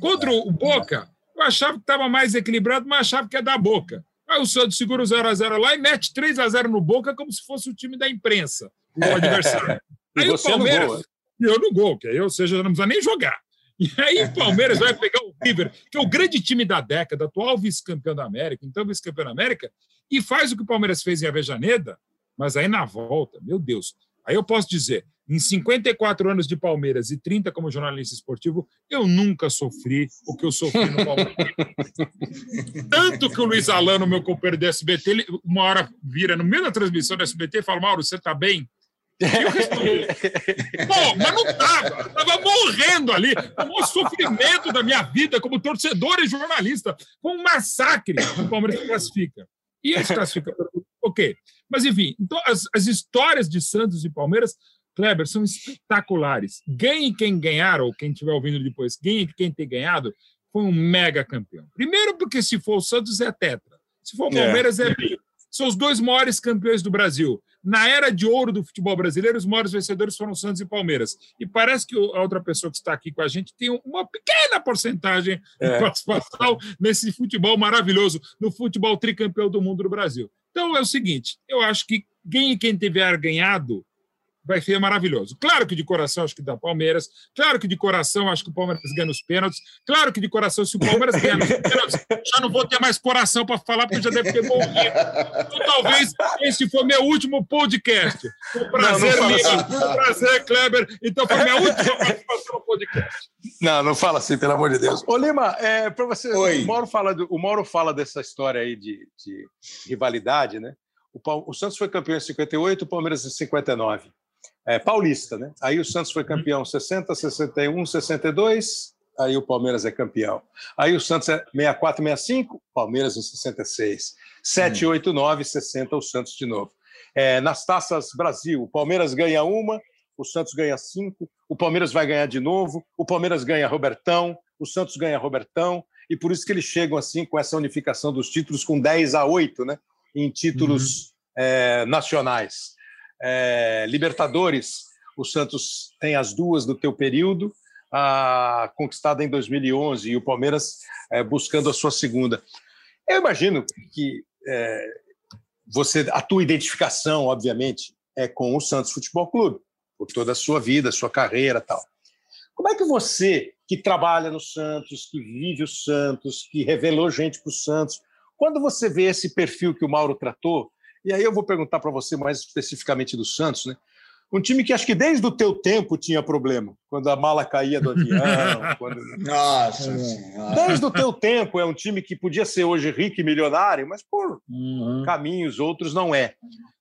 Contra o Boca, eu achava que estava mais equilibrado, mas achava que ia dar Boca. Aí o Santos segura o 0x0 lá e mete 3x0 no Boca como se fosse o time da imprensa, o adversário. Aí o Palmeiras. E eu no gol, que aí, ou seja, não precisa nem jogar. E aí o Palmeiras vai pegar o River, que é o grande time da década, atual vice-campeão da América, então vice-campeão da América, e faz o que o Palmeiras fez em Avejaneda, mas aí na volta, meu Deus. Aí eu posso dizer, em 54 anos de Palmeiras e 30 como jornalista esportivo, eu nunca sofri o que eu sofri no Palmeiras. Tanto que o Luiz Alano, meu companheiro do SBT, ele, uma hora vira no meio da transmissão do SBT e fala: Mauro, você está bem? E eu respondi: Pô, mas não estava, estava morrendo ali. O maior sofrimento da minha vida como torcedor e jornalista. Foi um massacre o Palmeiras classifica. E esse classifica. Ok. Mas, enfim, então, as, as histórias de Santos e Palmeiras Kleber, são espetaculares. Ganhe quem ganhar, ou quem estiver ouvindo depois, ganhe quem ter ganhado, foi um mega campeão. Primeiro, porque se for o Santos é tetra, se for o é. Palmeiras é, é bi. São os dois maiores campeões do Brasil. Na era de ouro do futebol brasileiro, os maiores vencedores foram Santos e Palmeiras. E parece que a outra pessoa que está aqui com a gente tem uma pequena porcentagem é. de participação nesse futebol maravilhoso, no futebol tricampeão do mundo do Brasil. Então é o seguinte: eu acho que quem, quem tiver ganhado vai ser maravilhoso. Claro que de coração acho que dá Palmeiras, claro que de coração acho que o Palmeiras ganha os pênaltis, claro que de coração se o Palmeiras ganhar nos pênaltis, já não vou ter mais coração para falar porque já deve ter morrido. Então talvez esse for meu último podcast. Foi um prazer, não, não Lima, assim. um prazer, Kleber. Então foi minha última participação no podcast. Não, não fala assim, pelo amor de Deus. Ô Lima, é, para você, Oi. o Mauro, fala do, o Mauro fala dessa história aí de, de rivalidade, né? O, o Santos foi campeão em 58, o Palmeiras em 59 é, paulista, né? Aí o Santos foi campeão 60, 61, 62, aí o Palmeiras é campeão. Aí o Santos é 64, 65, Palmeiras em 66. 7, hum. 8, 9, 60, o Santos de novo. É, nas taças Brasil, o Palmeiras ganha uma, o Santos ganha cinco, o Palmeiras vai ganhar de novo, o Palmeiras ganha Robertão, o Santos ganha Robertão, e por isso que eles chegam assim com essa unificação dos títulos com 10 a 8, né? Em títulos uhum. é, nacionais. É, Libertadores, o Santos tem as duas do teu período, a conquistada em 2011 e o Palmeiras é, buscando a sua segunda. Eu imagino que é, você, a tua identificação, obviamente, é com o Santos Futebol Clube, por toda a sua vida, sua carreira, tal. Como é que você, que trabalha no Santos, que vive o Santos, que revelou gente para o Santos, quando você vê esse perfil que o Mauro tratou, e aí eu vou perguntar para você mais especificamente do Santos, né? Um time que acho que desde o teu tempo tinha problema, quando a mala caía do avião. quando... Nossa Desde o teu tempo é um time que podia ser hoje rico e milionário, mas por uhum. caminhos outros não é.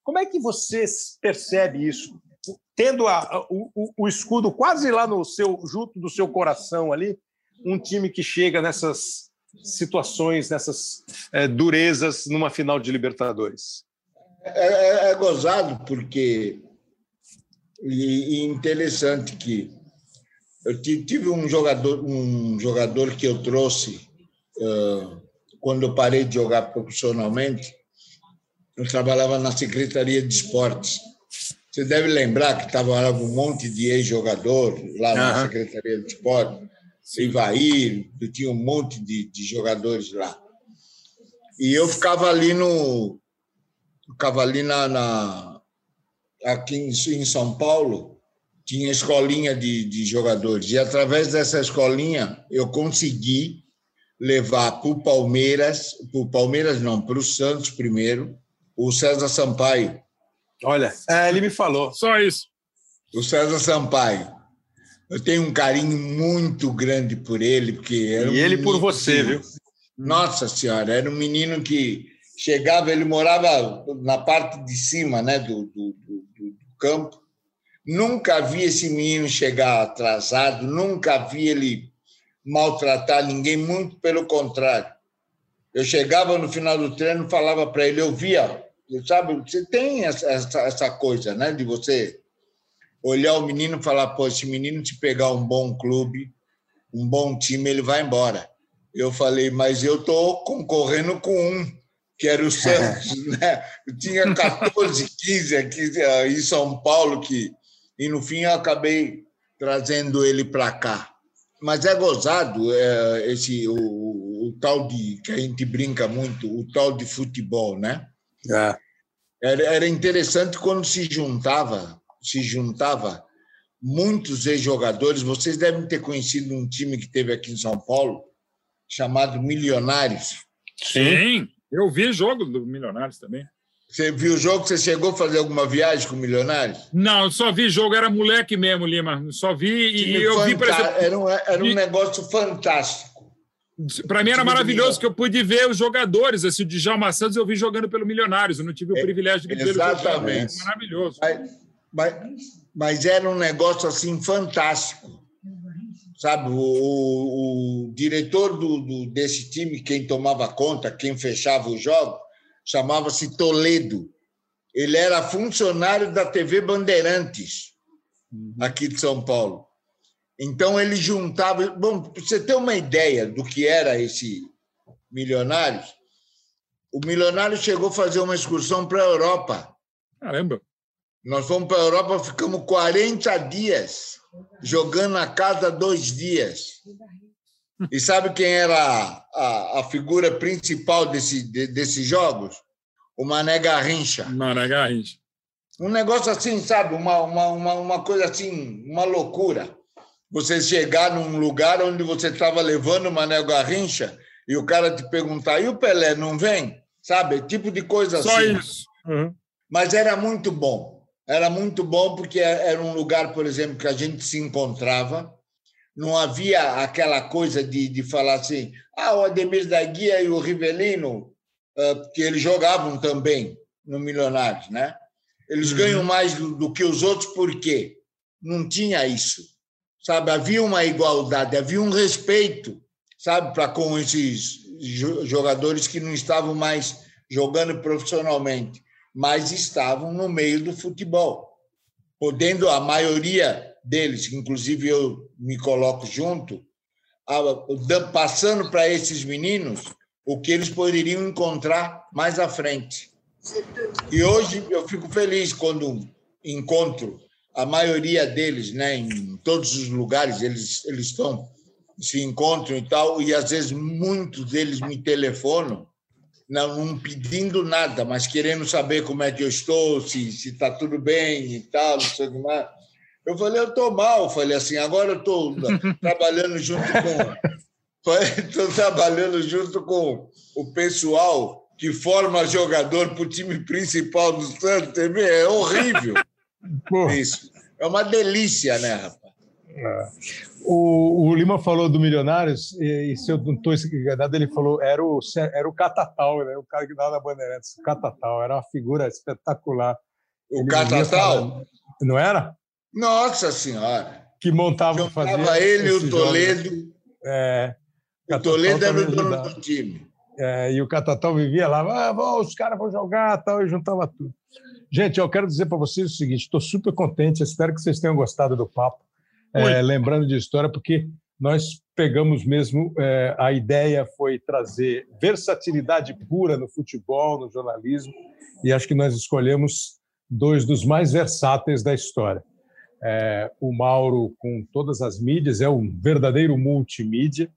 Como é que você percebe isso? Tendo a, a, o, o, escudo quase lá no seu, junto do seu coração ali, um time que chega nessas situações, nessas é, durezas numa final de Libertadores. É, é, é gozado porque e, e, interessante que eu tive um jogador um jogador que eu trouxe uh, quando eu parei de jogar profissionalmente eu trabalhava na secretaria de esportes. Você deve lembrar que estava lá um monte de ex-jogador lá na uhum. secretaria de esportes Ivair, eu tinha um monte de, de jogadores lá. E eu ficava ali no Cavalina na, aqui em, em São Paulo, tinha escolinha de, de jogadores. E através dessa escolinha eu consegui levar para o Palmeiras, para o Palmeiras não, para o Santos primeiro, o César Sampaio. Olha, é, ele me falou. Só isso. O César Sampaio. Eu tenho um carinho muito grande por ele, porque e um ele por você, que, viu? Nossa Senhora, era um menino que chegava, ele morava na parte de cima né, do, do, do, do campo. Nunca vi esse menino chegar atrasado, nunca vi ele maltratar ninguém, muito pelo contrário. Eu chegava no final do treino, falava para ele, eu via, sabe, você tem essa, essa, essa, coisa, né, de você olhar o menino e falar, pô, esse menino te pegar um bom clube, um bom time, ele vai embora. Eu falei, mas eu tô concorrendo com um, que era o Santos, né? Eu tinha 14, 15 aqui eh, em São Paulo, que, e no fim eu acabei trazendo ele para cá. Mas é gozado é, esse o, o, tal de que a gente brinca muito, o tal de futebol, né? É. Era, era interessante quando se juntava, se juntava muitos ex-jogadores. Vocês devem ter conhecido um time que teve aqui em São Paulo chamado Milionários. Sim, eu vi jogo do Milionários também. Você viu o jogo? Você chegou a fazer alguma viagem com Milionários? Não, só vi jogo, era moleque mesmo, Lima. Só vi e eu vi, por exemplo. Era um, era um negócio fantástico. Para mim era maravilhoso que eu pude ver os jogadores. Assim, o Djalma Santos eu vi jogando pelo Milionários. Eu não tive o é, privilégio de ver Exatamente. Jogo. Maravilhoso. Mas, mas, mas, era um negócio assim fantástico. Sabe, o, o, o diretor do, do, desse time, quem tomava conta, quem fechava o jogo, chamava-se Toledo. Ele era funcionário da TV Bandeirantes, uhum. aqui de São Paulo. Então ele juntava. Bom, para você ter uma ideia do que era esse Milionários, o Milionário chegou a fazer uma excursão para a Europa. Caramba! Nós fomos para a Europa, ficamos 40 dias jogando na casa dois dias. E sabe quem era a, a, figura principal desse, de, desses jogos? O Mané Garrincha. Mané Garrincha. Um negócio assim, sabe? Uma, uma, uma, uma coisa assim, uma loucura. Você chegar num lugar onde você estava levando o Mané Garrincha e o cara te perguntar, e o Pelé não vem? Sabe? Tipo de coisa Só assim. Só isso. Uhum. Mas era muito bom. Era muito bom porque era um lugar, por exemplo, que a gente se encontrava não havia aquela coisa de, de falar assim, ah, o Ademir da Guia e o Rivelino, uh, que eles jogavam também no Milionários, né? Eles uhum. ganham mais do, do, que os outros, por quê? Não tinha isso, sabe? Havia uma igualdade, havia um respeito, sabe, para com esses jogadores que não estavam mais jogando profissionalmente, mas estavam no meio do futebol, podendo a maioria deles, inclusive eu me coloco junto, passando para esses meninos o que eles poderiam encontrar mais à frente. E hoje eu fico feliz quando encontro a maioria deles, né, em todos os lugares eles eles estão se encontram e tal, e às vezes muitos deles me telefonam, não, não pedindo nada, mas querendo saber como é que eu estou, se está tudo bem e tal, não sei o que mais. Eu falei, eu estou mal. Falei assim, agora eu estou trabalhando junto com. Estou trabalhando junto com o pessoal que forma jogador para o time principal do Santos. É horrível isso. É uma delícia, né, rapaz? É. O, o, Lima falou do Milionários, e, e se eu não estou enganado, ele falou era o, era o Catatal, né? o cara que dava na Bandeirantes. O Catatal era uma figura espetacular. O ele Catatal? Não era? Nossa Senhora! Que montava, fazia ele e o Toledo. É, o Toledo era o dono do time. É, e o Catatal vivia lá, ah, os caras vão jogar tal, e juntava tudo. Gente, eu quero dizer para vocês o seguinte: estou super contente, espero que vocês tenham gostado do papo. É, lembrando de história, porque nós pegamos mesmo é, a ideia foi trazer versatilidade pura no futebol, no jornalismo, e acho que nós escolhemos dois dos mais versáteis da história. É, o Mauro, com todas as mídias, é um verdadeiro multimídia,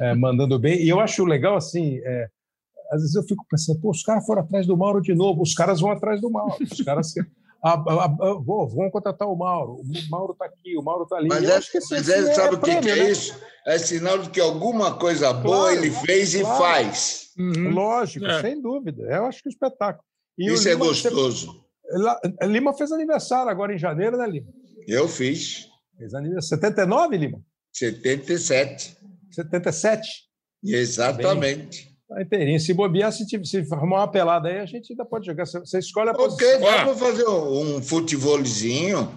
é, mandando bem. E eu acho legal assim. É, às vezes eu fico pensando, pô, os caras foram atrás do Mauro de novo, os caras vão atrás do Mauro. Os caras, a, a, a, vamos contratar o Mauro. O Mauro está aqui, o Mauro está ali. Mas, é, mas é, sabe o que, prêmio, que, é né? isso? É sinal de que alguma coisa boa claro, ele fez claro. e faz. Uhum. Lógico, é. sem dúvida. Eu acho que é um espetáculo. E isso é gostoso. Lima fez aniversário agora em janeiro, né, Lima? Eu fiz. Fez aniversário. 79, Lima? 77. 77? Exatamente. Tá inteirinho. Se bobear, se, se formar uma pelada aí, a gente ainda pode jogar. Você escolhe a posição. Ok, dá para fazer um futebolzinho.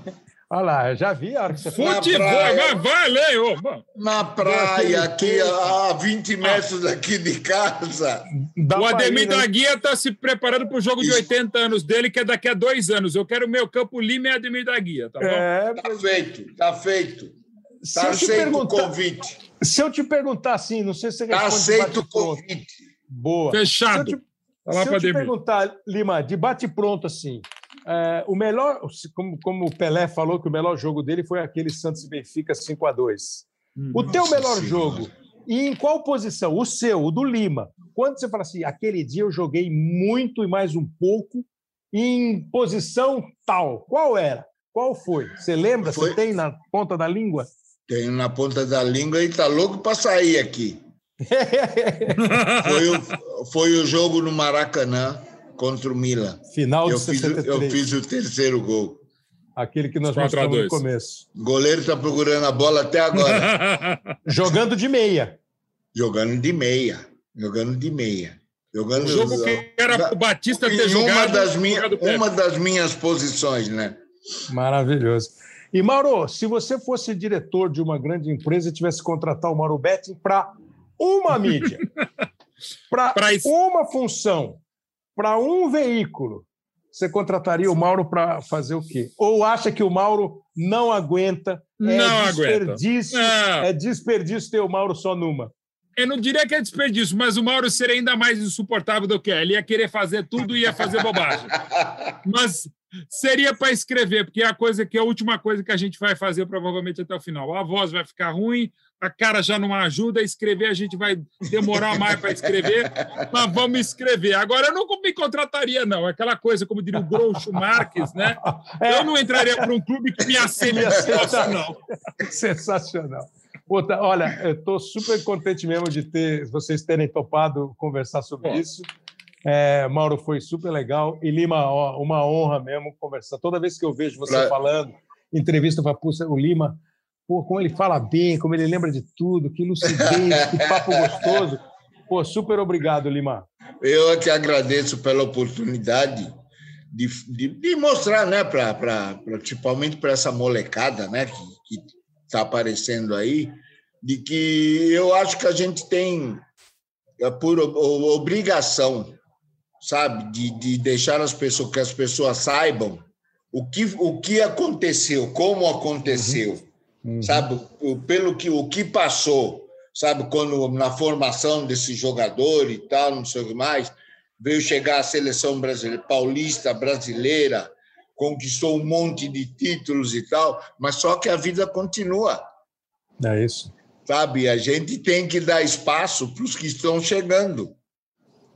Olha lá, já vi a hora que você Futebol, vai, vai, Leio. Na praia, aqui a 20 metros daqui de casa. o Ademir da Guia está se preparando para o jogo Isso. de 80 anos dele, que é daqui a dois anos. Eu quero o meu campo Lima e Ademir da Guia, tá bom? É, tá feito, tá feito. Tá aceito o convite. Se eu te perguntar assim, não sei se você tá aceito o convite. Boa. Fechado. Se eu te, tá se eu te perguntar, Lima, de bate pronto assim, é, o melhor, como, como o Pelé falou que o melhor jogo dele foi aquele Santos e Benfica 5 a 2 hum, O teu melhor senhora. jogo, e em qual posição? O seu, o do Lima. Quando você fala assim, aquele dia eu joguei muito e mais um pouco, em posição tal, qual era? Qual foi? Você lembra? Foi... Você tem na ponta da língua? Tenho na ponta da língua e está louco para sair aqui. foi, o, foi o jogo no Maracanã contra o Milan. Final de eu 63. Fiz, eu fiz o terceiro gol. Aquele que nós mostramos no começo. O goleiro está procurando a bola até agora. Jogando de meia. Jogando de meia. Jogando de meia. Jogando, o jogo que era o Batista ter jogado. Uma das, minha, uma das minhas posições, né? Maravilhoso. E, Mauro, se você fosse diretor de uma grande empresa e tivesse que contratar o Mauro Betting para uma mídia, para uma função, para um veículo, você contrataria o Mauro para fazer o quê? Ou acha que o Mauro não aguenta? É não desperdício, aguenta. Não. É desperdício ter o Mauro só numa. Eu não diria que é desperdício, mas o Mauro seria ainda mais insuportável do que é. Ele ia querer fazer tudo e ia fazer bobagem. mas seria para escrever, porque é a coisa que é a última coisa que a gente vai fazer provavelmente até o final. A voz vai ficar ruim, a cara já não ajuda, escrever a gente vai demorar mais para escrever, mas vamos escrever. Agora, eu não me contrataria, não. Aquela coisa, como diria o Groucho Marques, né? Eu não entraria para um clube que me aceita não. Sensacional. Outra, olha, eu estou super contente mesmo de ter vocês terem topado conversar sobre isso. É, Mauro, foi super legal. E Lima, ó, uma honra mesmo conversar. Toda vez que eu vejo você pra... falando, entrevista, para o Lima Pô, como ele fala bem, como ele lembra de tudo, que lucidez, que papo gostoso. Pô, super obrigado, Lima. Eu é que agradeço pela oportunidade de, de, de mostrar, né, pra, pra, principalmente para essa molecada né, que está aparecendo aí, de que eu acho que a gente tem, é por obrigação, sabe, de, de deixar as pessoas, que as pessoas saibam o que, o que aconteceu, como aconteceu. Uhum uhum. sabe? Pelo que o que passou, sabe? Quando na formação desse jogador e tal, não sei o que mais, veio chegar a seleção brasileira, paulista, brasileira, conquistou um monte de títulos e tal, mas só que a vida continua. É isso. Sabe? A gente tem que dar espaço para os que estão chegando.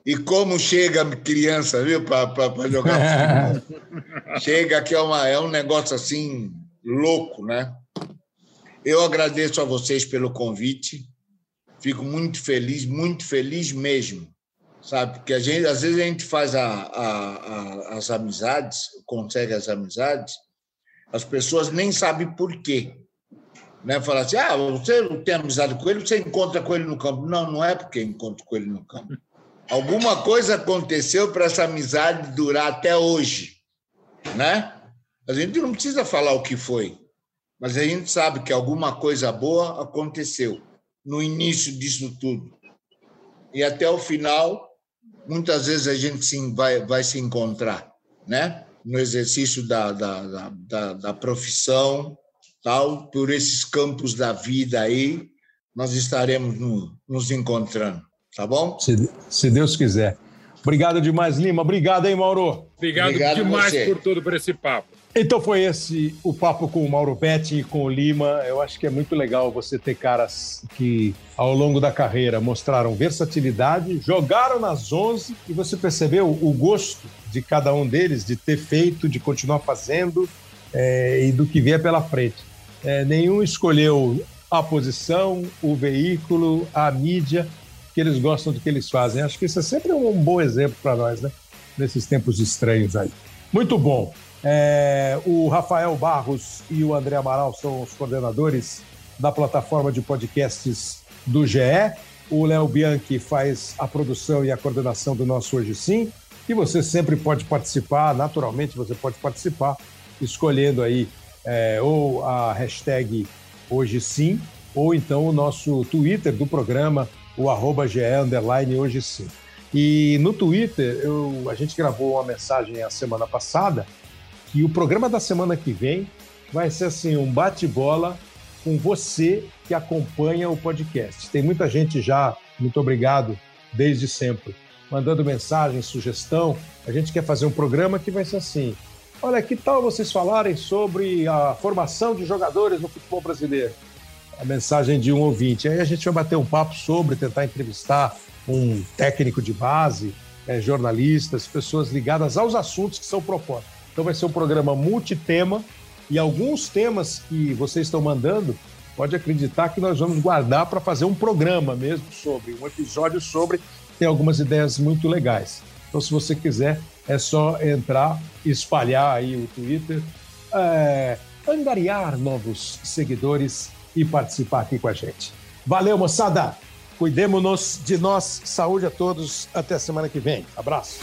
E como chega criança, viu, para jogar futebol? chega que é, uma, é um negócio assim louco, né? Eu agradeço a vocês pelo convite. Fico muito feliz, muito feliz mesmo, sabe? Porque a gente, às vezes a gente faz a, a, a, as amizades, consegue as amizades, as pessoas nem sabem por quê. Né? Fala assim, ah, você tem amizade com ele, você encontra com ele no campo. Não, não é porque encontro com ele no campo. Alguma coisa aconteceu para essa amizade durar até hoje, né? A gente não precisa falar o que foi, mas a gente sabe que alguma coisa boa aconteceu no início disso tudo. E até o final, muitas vezes a gente sim vai, vai se encontrar, né? No exercício da, da, da, da profissão, tal, por esses campos da vida aí, nós estaremos no, nos encontrando, tá bom? Se, se Deus quiser. Obrigado demais, Lima. Obrigado, hein, Mauro? Obrigado, Obrigado demais você. por tudo, por esse papo. Então foi esse o papo com o Mauro Betti e com o Lima. Eu acho que é muito legal você ter caras que ao longo da carreira mostraram versatilidade, jogaram nas 11 e você percebeu o gosto de cada um deles, de ter feito, de continuar fazendo é, e do que vier pela frente. É, nenhum escolheu a posição, o veículo, a mídia, que eles gostam do que eles fazem. Acho que isso é sempre um bom exemplo para nós, né? Nesses tempos estranhos aí. Muito bom. É, o Rafael Barros e o André Amaral são os coordenadores da plataforma de podcasts do GE. O Léo Bianchi faz a produção e a coordenação do nosso Hoje Sim. E você sempre pode participar, naturalmente você pode participar, escolhendo aí é, ou a hashtag Hoje Sim, ou então o nosso Twitter do programa, o arroba GE Hoje Sim. E no Twitter, eu, a gente gravou uma mensagem a semana passada que o programa da semana que vem vai ser assim um bate-bola com você que acompanha o podcast. Tem muita gente já, muito obrigado desde sempre, mandando mensagem, sugestão. A gente quer fazer um programa que vai ser assim: olha, que tal vocês falarem sobre a formação de jogadores no futebol brasileiro? A mensagem de um ouvinte. Aí a gente vai bater um papo sobre, tentar entrevistar um técnico de base, é, jornalistas, pessoas ligadas aos assuntos que são propostos. Então vai ser um programa multitema e alguns temas que vocês estão mandando, pode acreditar que nós vamos guardar para fazer um programa mesmo sobre, um episódio sobre, tem algumas ideias muito legais. Então, se você quiser, é só entrar, espalhar aí o Twitter, é, angariar novos seguidores e participar aqui com a gente. Valeu, moçada! Cuidemos-nos de nós. Saúde a todos. Até a semana que vem. Abraço.